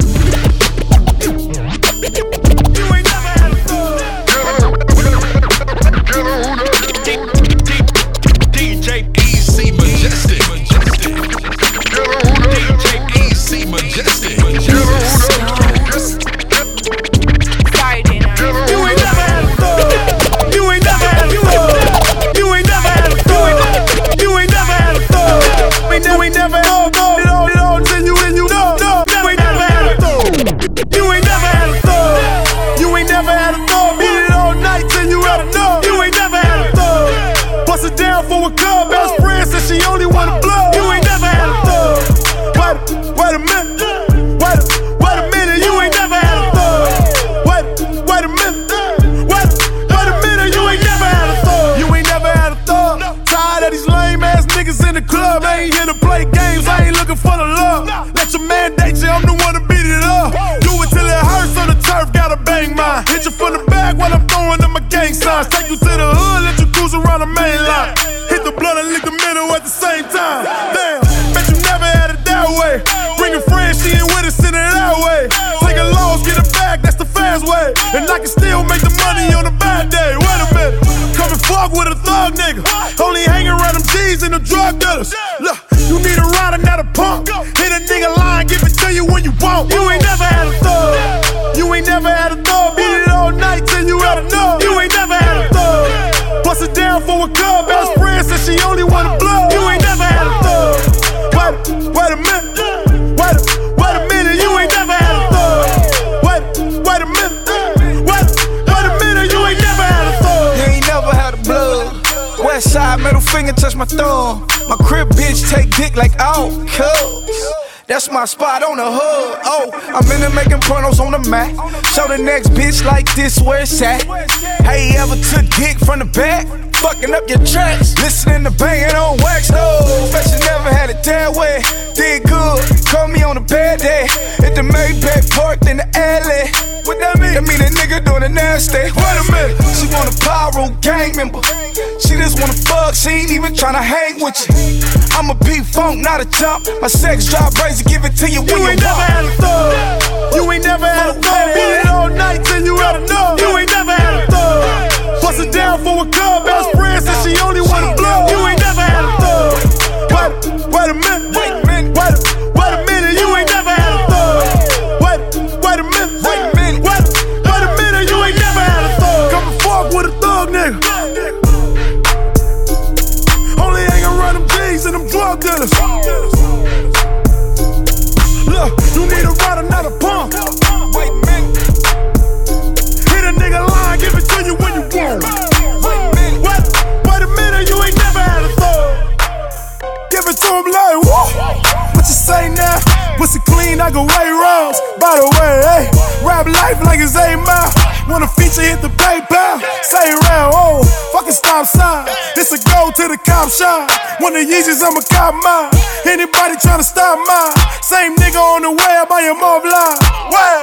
for the love. Let your man date you, I'm the one to beat it up. Do it till it hurts on the turf, gotta bang mine. Hit you from the back while I'm throwing them my gang signs. Take you to the hood, let you cruise around the main line. Hit the blunt and lick the middle at the same time. Damn, bet you never had it that way. Bring a friend, she ain't with it, send it that way. Take a loss, get it back, that's the fast way. And I can still make the money on a bad day. Wait a minute, come and fuck with a thug nigga. Only hanging around them G's and the drug dealers. Look you need a rider, not a punk. Hit a nigga line, give it to you when you want. You ain't never had a thug. You ain't never had a thug. Beat it all night till you had enough. You ain't never had a thug. Bust it down for a cub. Best friend said she only wanna blow. You ain't never had a thug. Wait, wait a minute. Wait, wait a minute. You ain't never had a thug. Wait, wait a minute. Wait, wait a minute. You ain't never had a thug. You ain't never had a blood. West side, middle finger, touch my thumb. My crib bitch take dick like cuz. That's my spot on the hood. Oh, I'm in there making pornos on the mat. Show the next bitch like this where it's at. Hey, ever took dick from the back? Fucking up your tracks. Listening to banging on wax. No, bet you never had it that way. Did good. Call me on a bad day. At the Maybach parked in the alley. What that mean? That mean a nigga doing a nasty. Wait a minute. She want a pyro gang member. She just wanna fuck. She ain't even tryna hang with you. I'm a beat funk, not a jump. My sex drive crazy. Give it to you when You you, ain't never want. had a thug. You ain't never had a thug. Beat it all night till you had enough. I go way rounds. By the way, hey, rap life like it's eight mile. Wanna feature, hit the PayPal. Say round, oh, fucking stop sign. It's a go to the cop shine. When the Yeezys, I'ma cop mine. Anybody tryna stop mine? Same nigga on the web, I am offline. Wait,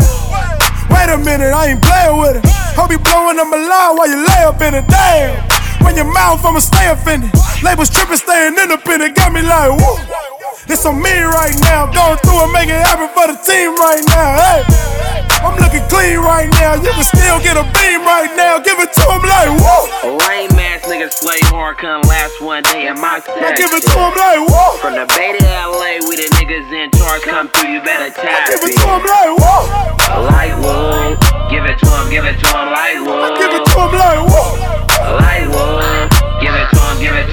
wait a minute, I ain't playing with it. Hope you blowing up a line while you lay up in it. Damn. When your mouth, I'ma stay offended. Labels tripping, staying independent. Got me like, woo. It's on me right now. Going through and making it happen for the team right now. Hey, I'm looking clean right now. You can still get a beam right now. Give it to him like, woo. Lame ass niggas play hard, couldn't last one day in my I give it to him like, woo. From the Bay to LA, we the niggas in charge. Come through, you better tap Give it to him like, woo. Light wood, give it to him, give it to him, light wood. Give it to him like, woo. Give it to him, give it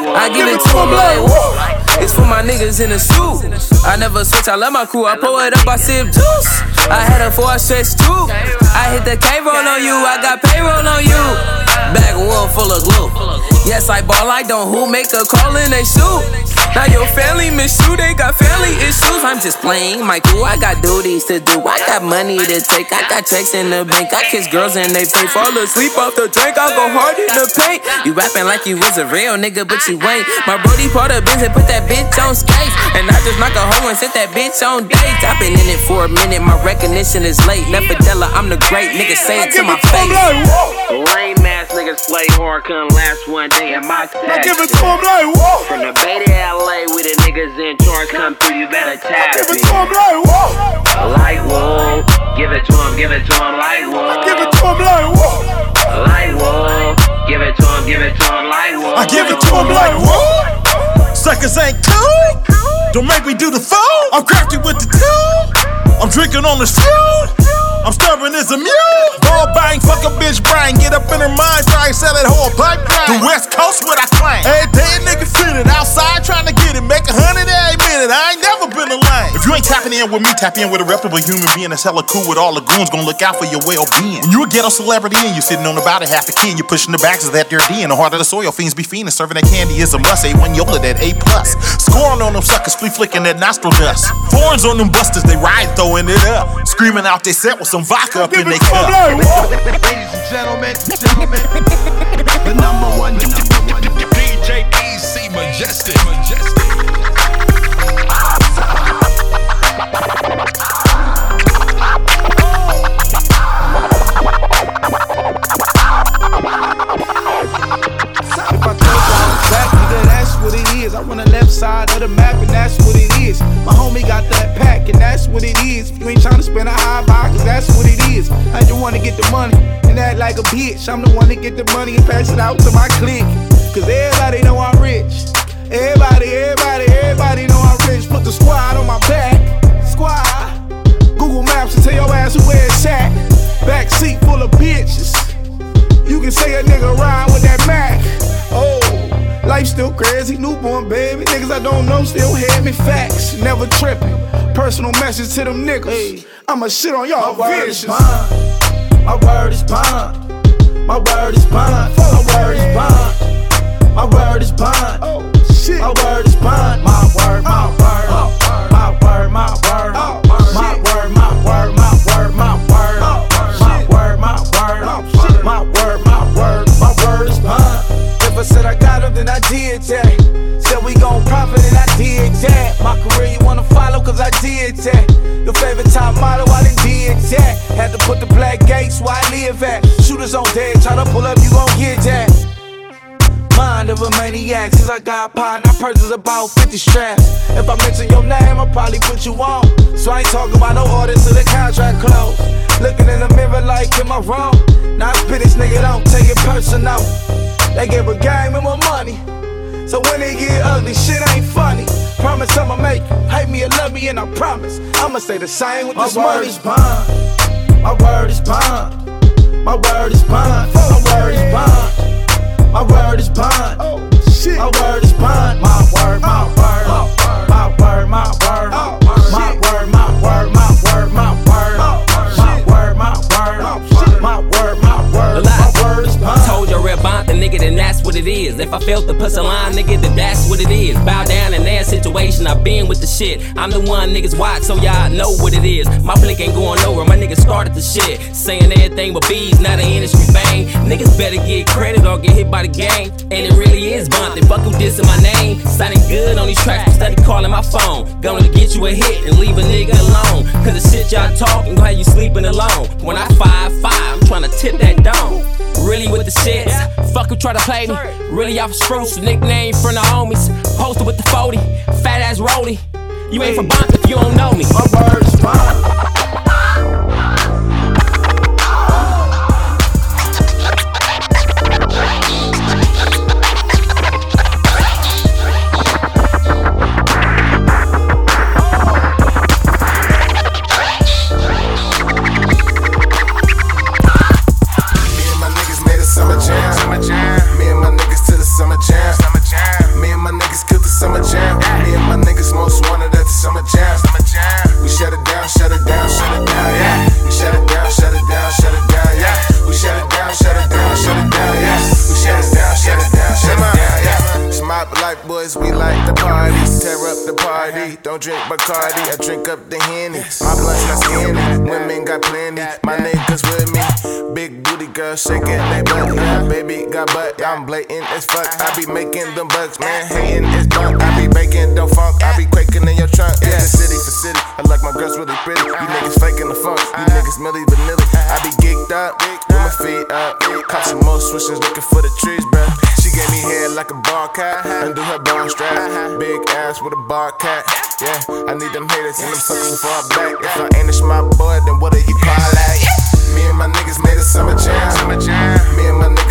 wood. I give it to him like. It's for my niggas in the suit. I never switch, I love my crew. I pour it up, I sip juice. I had a four stretch too. I hit the K roll on you, I got payroll on you. Bag one full of glue. Yes, I ball, I don't who make a call and they shoot. Now your family miss you, they got family issues. I'm just playing my crew, I got duties to do. I got money to take, I got checks in the bank. I kiss girls and they pay. Fall asleep off the drink, I go hard in the paint. You rapping like you was a real nigga, but you ain't. My brody part of Benz and put that bitch on skates. And I just knock a hoe and set that bitch on dates. I've been in it for a minute, my recognition is late. Never tell I'm the great nigga, say it to my face. Lame ass niggas play hard, couldn't last one day in my section. give it to him like, woo. From the Bay to LA, we the niggas in charge. Come through, you better tap I Give it to him like, woo. Light wood, give it to him, give it to him, light wood. Give it to him like, woo. Light wood, give it to him, give it to him, light wood. I give it to him like, woo. Suckers ain't cool. Don't make me do the fool. I'm crafty with the tool. I'm drinking on the street. I'm stubborn as a mule. Ball bang, fuck a bitch brain. Get up in her mind, try and sell that whole pipe. The West Coast, what I claim. Every day a nigga fitted outside trying to get it. Make a hundred every minute. I ain't never been a lame. If you ain't tapping in with me, tap in with a reputable human being that's hella cool with all the goons. Gonna look out for your well being. When you a ghetto celebrity and you sitting on about it, half a and you pushing the bags of that dirty in the heart of the soil. Fiends be fiending, serving that candy is a must. A1 Yola, that A plus. Scoring on them suckers, flea flicking that nostril dust. Foreigns on them busters, they ride throwing it up. Screaming out they set with some vodka up in their cup. Ladies and gentlemen, gentlemen, the number one, the number one, DJ AC Majestic. Run the left side of the map, and that's what it is. My homie got that pack, and that's what it is. You ain't tryna spend a high buy, cause that's what it is. I just wanna get the money and act like a bitch. I'm the one to get the money and pass it out to my clique. Cause everybody know I'm rich. Everybody, everybody, everybody know I'm rich. Put the squad on my back. Squad. Google Maps and tell your ass where it's at. Back seat full of bitches. You can say a nigga ride with that Mac. Oh, life still crazy. Newborn baby. Niggas I don't know still hear me facts. Never tripping. Personal message to them niggas. I'ma shit on y'all My word is visions. bond. My word is bond. My word is bond. My word is bond. My word is bond. Oh shit. My word is bond. My oh. word, my word. My word, my word. My then I did that. Said we gon' profit, and I did that. My career you wanna follow, cause I did that. Your favorite top model, I done did that. Had to put the black gates where I live at. Shooters on dead, try to pull up, you gon' get that. Mind of a maniac, since I got pot, I purchased about 50 straps. If I mention your name, I'll probably put you on. So I ain't talking about no orders till the contract close. Looking in the mirror like, am I wrong? Now I spit this nigga, don't take it personal. They give a game and my money. So when they get ugly, shit ain't funny. Promise I'ma make you hate me or love me, and I promise I'ma stay the same with My this word money. is bond. My word is bond. My word is bond. My word is bond. My word is bond. Oh shit. My word is bond. My word, my word. My word, my word. My the nigga, then that's what it is. If I felt the pussy line, nigga, then that's what it is. Bow down in that situation, I've been with the shit. I'm the one niggas watch, so y'all know what it is. My blick ain't going nowhere, my niggas started the shit. Saying everything but bees, not an industry bang. Niggas better get credit or get hit by the gang. And it really is they fuck who dissing my name. Sounding good on these tracks, steady calling my phone. Gonna get you a hit and leave a nigga alone. Cause the shit y'all talking, have you sleeping alone. When I 5 5, I'm tryna tip that dome. Really with the shits. Fuck who try to play me. Really off spruce, nickname from the homies. Posted with the 40, fat ass rolly. You ain't from Bond if you don't know me. My word is got butt. I'm blatant as fuck. I be making them bucks, man. Hating is blunt. I be baking the funk. I be quaking in your trunk. Yeah, city for city. I like my girls really pretty. You niggas faking the funk. You niggas milli vanilli. I be geeked up with my feet up. Caught some more switches looking for the trees, bruh. She gave me head like a bar cat. Undo her bone strap. Big ass with a bar cat. Yeah, I need them haters and them suckers before I back. If I ain't a smart boy, then what do you call that? Me and my niggas made a summer jam. Me and my niggas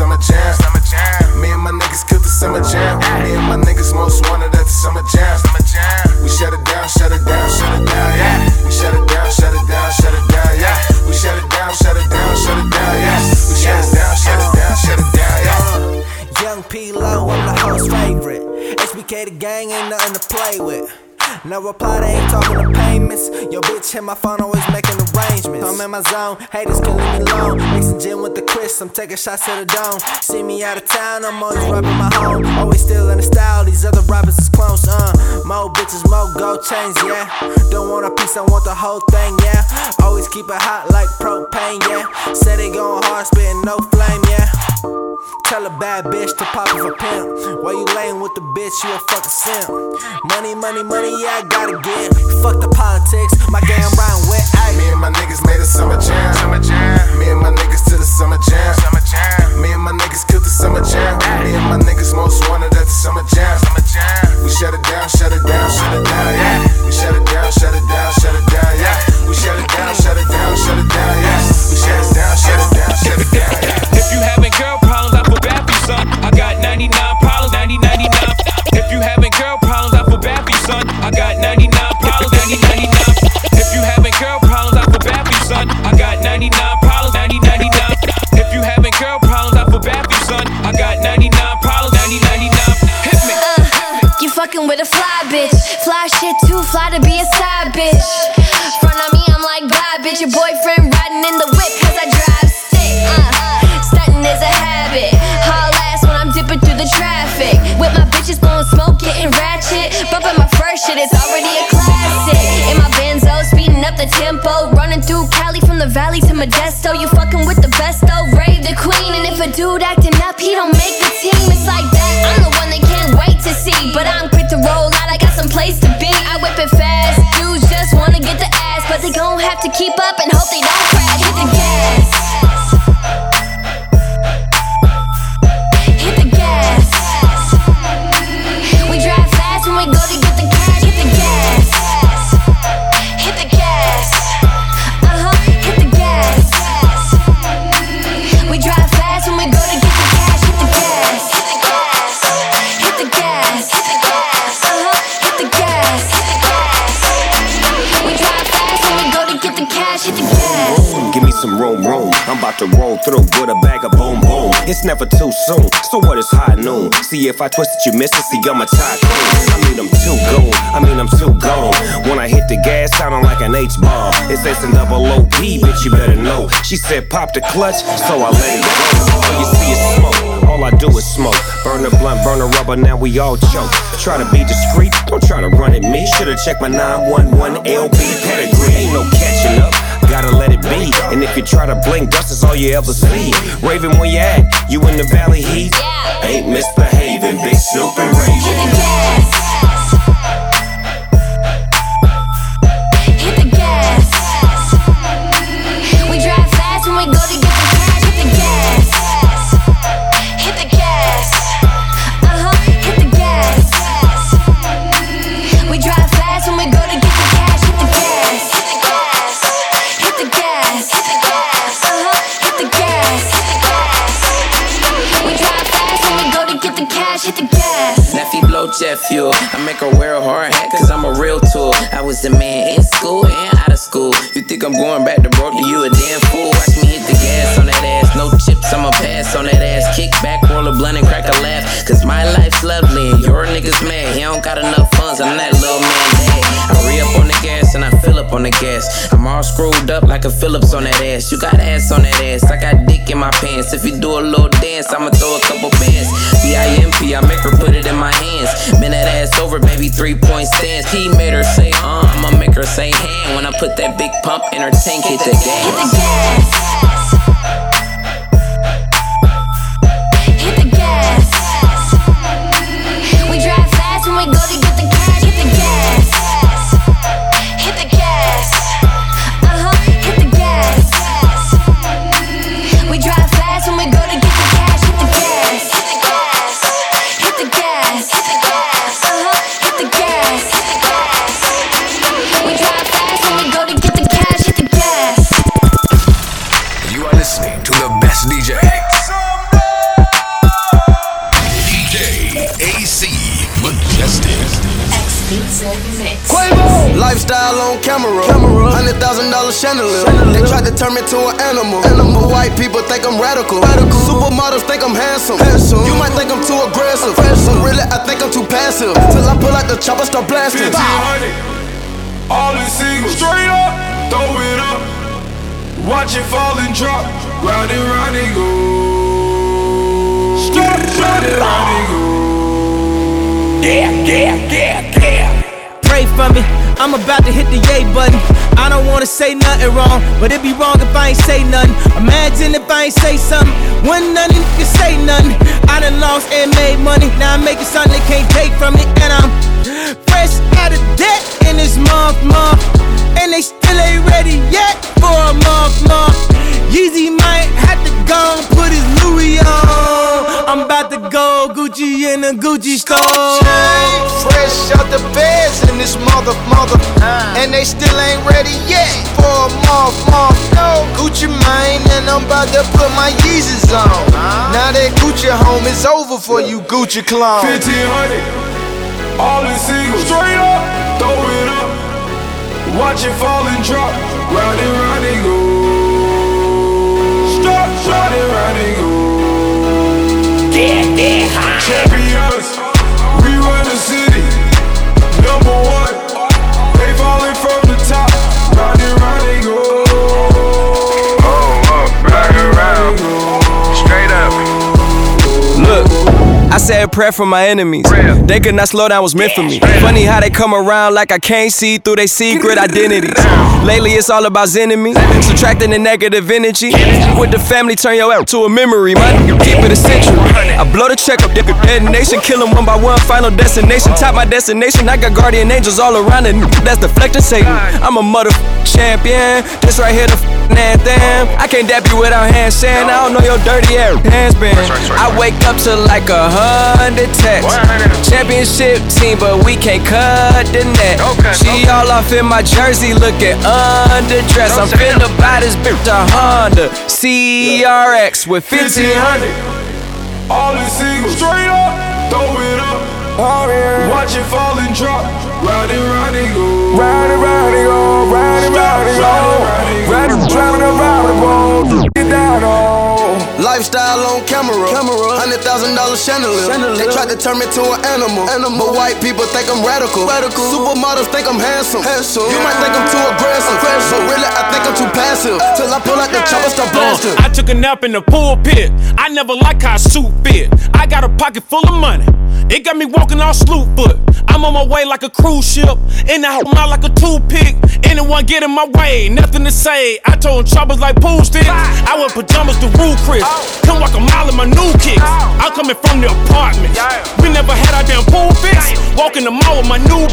summer jam. Summer jam. Me and my niggas killed the summer jam. Me and my niggas most wanted at the summer jam. Summer jam. We shut it down, shut it down, shut it down, yeah. We shut it down, shut it down, shut it down, yeah. We shut it down, shut it down, shut it down, yeah. We shut it down, shut it down, shut it down, yeah. Young P Low, I'm the host favorite. HBK the gang ain't nothing to play with. No reply, they ain't talking to payments. Yo, bitch hit my phone, always making arrangements. I'm in my zone, haters can leave me alone. Mixing gin with the Chris, I'm taking shots to the dome. See me out of town, I'm always rapping my home. Always still in the style, these other rappers is clones, uh. More bitches, more gold chains, yeah. Don't want a piece, I want the whole thing, yeah. Always keep it hot like propane, yeah. Say they going hard, spitting no flame, yeah. Tell a bad bitch to pop off a pimp. While you laying with the bitch, you a fucking simp. Money, money, money, yeah, I gotta get. Fuck the politics, my game round with ayy. Me and my niggas made a summer jam. Summer jam. Me and my niggas to the summer jam. Summer jam. Me and my niggas killed the summer jam. Me and my niggas most wanted at the summer jam. Summer jam. We shut it down, shut it down, shut it down, yeah. We shut it down, shut it down, shut it down, yeah. We shut it down, shut it down, shut it down, yeah. We shut it down, shut it down, shut it down, yeah. If you having girl problems, son. I got 99 problems, 90, 99. If you having girl problems, I feel bad for you, son. I got 99 problems, 90, 99. If you having girl problems, I feel bad for you, son. I got 99 problems, 90, 99. If you having girl problems, I feel bad for you, son. I got 99 problems, 90, 99. Hit me. Uh, you fucking with a fly bitch. Fly shit too fly to be a side bitch. Front on me, I'm like bye bitch. Your boyfriend riding in the blowing smoke, getting ratchet. Bumping my first shit, it's already a classic. In my benzo, speeding up the tempo. Running through Cali from the valley to Modesto. You fucking with the best though, rave the queen. And if a dude acting up, he don't make the team. It's like that. I'm the one they can't wait to see. But I'm quick to roll out, I got some place to be. I whip it fast. Dudes just wanna get the ass. But they gon' have to keep up and hope they don't room. I'm about to roll through with a bag of boom, boom. It's never too soon. So what is high noon? See if I twist it, you miss it. See, I'm a tycoon. I mean, I'm too goon. I mean, I'm too gone. When I hit the gas, sounding like an H bomb. It's S and double O P, bitch, you better know. She said, pop the clutch, so I let it go. All you see is smoke. All I do is smoke. Burn the blunt, burn the rubber, now we all choke. Try to be discreet, don't try to run at me. Should've checked my 911 LB pedigree. Ain't no catching up. Gotta let it be. And if you try to blink, dust is all you ever see. Raven, where you at? You in the valley heat? Ain't misbehaving, big Snoop and Raven. Jet fuel. I make her wear a hard hat cause I'm a real tool. I was the man in school and out of school. You think I'm going back to broke? You a damn fool. Watch No chips, I'ma pass on that ass. Kick back, roll a blunt and crack a laugh. Cause my life's lovely and your nigga's mad. He don't got enough funds. I'm that little man dad. I re up on the gas and I fill up on the gas. I'm all screwed up like a Phillips on that ass. You got ass on that ass. I got dick in my pants. If you do a little dance, I'ma throw a couple bands. B-I-M-P, I make her put it in my hands. Bend that ass over, baby, three point stance. He made her say, uh, I'ma make her say hand. When I put that big pump in her tank, hit the gas. Hit the gas. To the best DJ. DJ AC Majestic. Quavo! Lifestyle on camera. Hundred thousand dollar chandelier. They tried to turn me to an animal. Animal. White people think I'm radical. radical. Supermodels think I'm handsome. You might think I'm too aggressive. But really, I think I'm too passive. Till I pull out the chopper, start blasting. 1500, all in singles. Straight up, throw it up. Watch it fall and drop. Round and round and go. Round and round and go. Yeah, yeah, yeah, yeah. Pray for me, I'm about to hit the yay button. I don't wanna say nothing wrong, but it'd be wrong if I ain't say nothing. Imagine if I ain't say something, when none of you say nothing. I done lost and made money, now I'm making something they can't take from me, and I'm fresh out of debt in this month, month. And they still ain't ready yet for a month, month. Yeezy might have to go put his Louis on. I'm about to go Gucci in a Gucci store. Fresh out the beds in this mother, mother. And they still ain't ready yet for a month, month. No, Gucci mine, and I'm about to put my Yeezys on. Now that Gucci home is over for you, Gucci clone. 1500, all in singles. Straight up, throw it up. Watch it fall and drop. Round and round and go. Champions, we I said a prayer for my enemies. They could not slow down, was meant for me. Funny how they come around like I can't see through their secret [LAUGHS] identities. Lately, it's all about enemy, subtracting the negative energy. With the family, turn your app to a memory. Nigga, keep it essential. I blow the check up, detonation, kill 'em one by one. Final destination, top my destination. I got guardian angels all around it. That's deflecting Satan. I'm a mother champion. This right here, the anthem. I can't dap you without hand saying I don't know your dirty ass hands been. I wake up to like a hundred texts. Championship team, but we can't cut the net. She all off in my jersey, looking underdressed. I'm finna buy this bitch a Honda CRX with 1500. All the singles straight up, throw it Oh, up. Watch it fall and drop. Ride it, ride it, go. Ride it, ride it, go. Ride it, ride it, go. Ride it, driving a volleyball. Get down on. Lifestyle on camera, camera. hundred thousand dollar chandelier. They tried to turn me to an animal, animal. but white people think I'm radical. radical. Supermodels think I'm handsome. handsome. You might think I'm too aggressive, aggressive. but really I think I'm too passive. Oh, Till I pull out the chopper, start uh, blasting. I took a nap in the pulpit. I never like how a suit fit. I got a pocket full of money. It got me walking all slew foot. I'm on my way like a cruise ship. In the house, out like a toothpick. Anyone get in my way, nothing to say. I told choppers like pool sticks. I wear pajamas to rule Chris. Come walk a mile in my new kicks. I'm coming from the apartment. We never had our damn pool fix. Walking the mall with my new.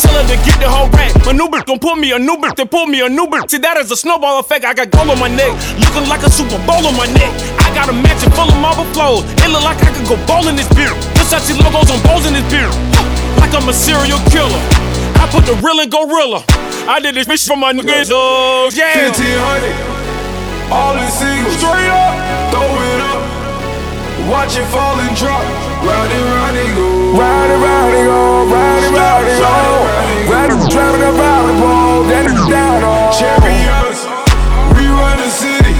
Tell her to get the whole rack. My new bitch gon' pull me a new bitch, they pull me a new bitch. See, that is a snowball effect. I got gold on my neck, looking like a Super Bowl on my neck. I got a mansion full of marble flows. It look like I could go bowling this beer. Versace logos on bowls in this beer. Like I'm a serial killer. I put the real in gorilla. I did this bitch for my niggas. Oh, yeah. 1500. All the singles straight up, throw it up. Watch it fall and drop. Ride it, ride it, go. Ride it, ride it, go. Ride it, ride it, go. Ride it, driving a volleyball. That is down on. Champions, we run the city.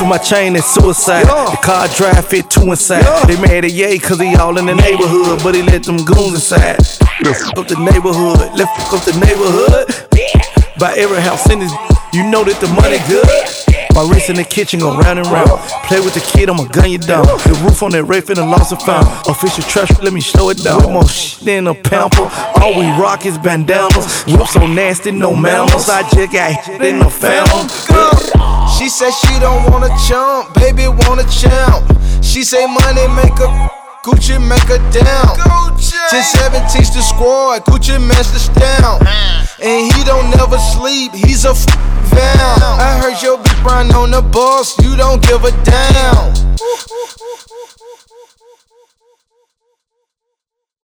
For my chain and suicide. The car drive fit two inside. They mad at Ye cause he all in the neighborhood, but he let them goons inside. Left up the neighborhood, left up the neighborhood. By every house in this, you know that the money good. My wrist in the kitchen go round and round. Play with the kid, I'ma gun you down. The roof on that Ray the lost and found. Official trash, let me slow it down. With more shit than a pamper. All we rock is bandanas. Whip so nasty, no manners. I just got hit in the fountain. She said she don't wanna chump, baby wanna champ. She say money make her Gucci make her down. 1017's the squad, Gucci messed us down. And he don't never sleep, he's a f- down. I heard your big brown on the boss, you don't give a damn.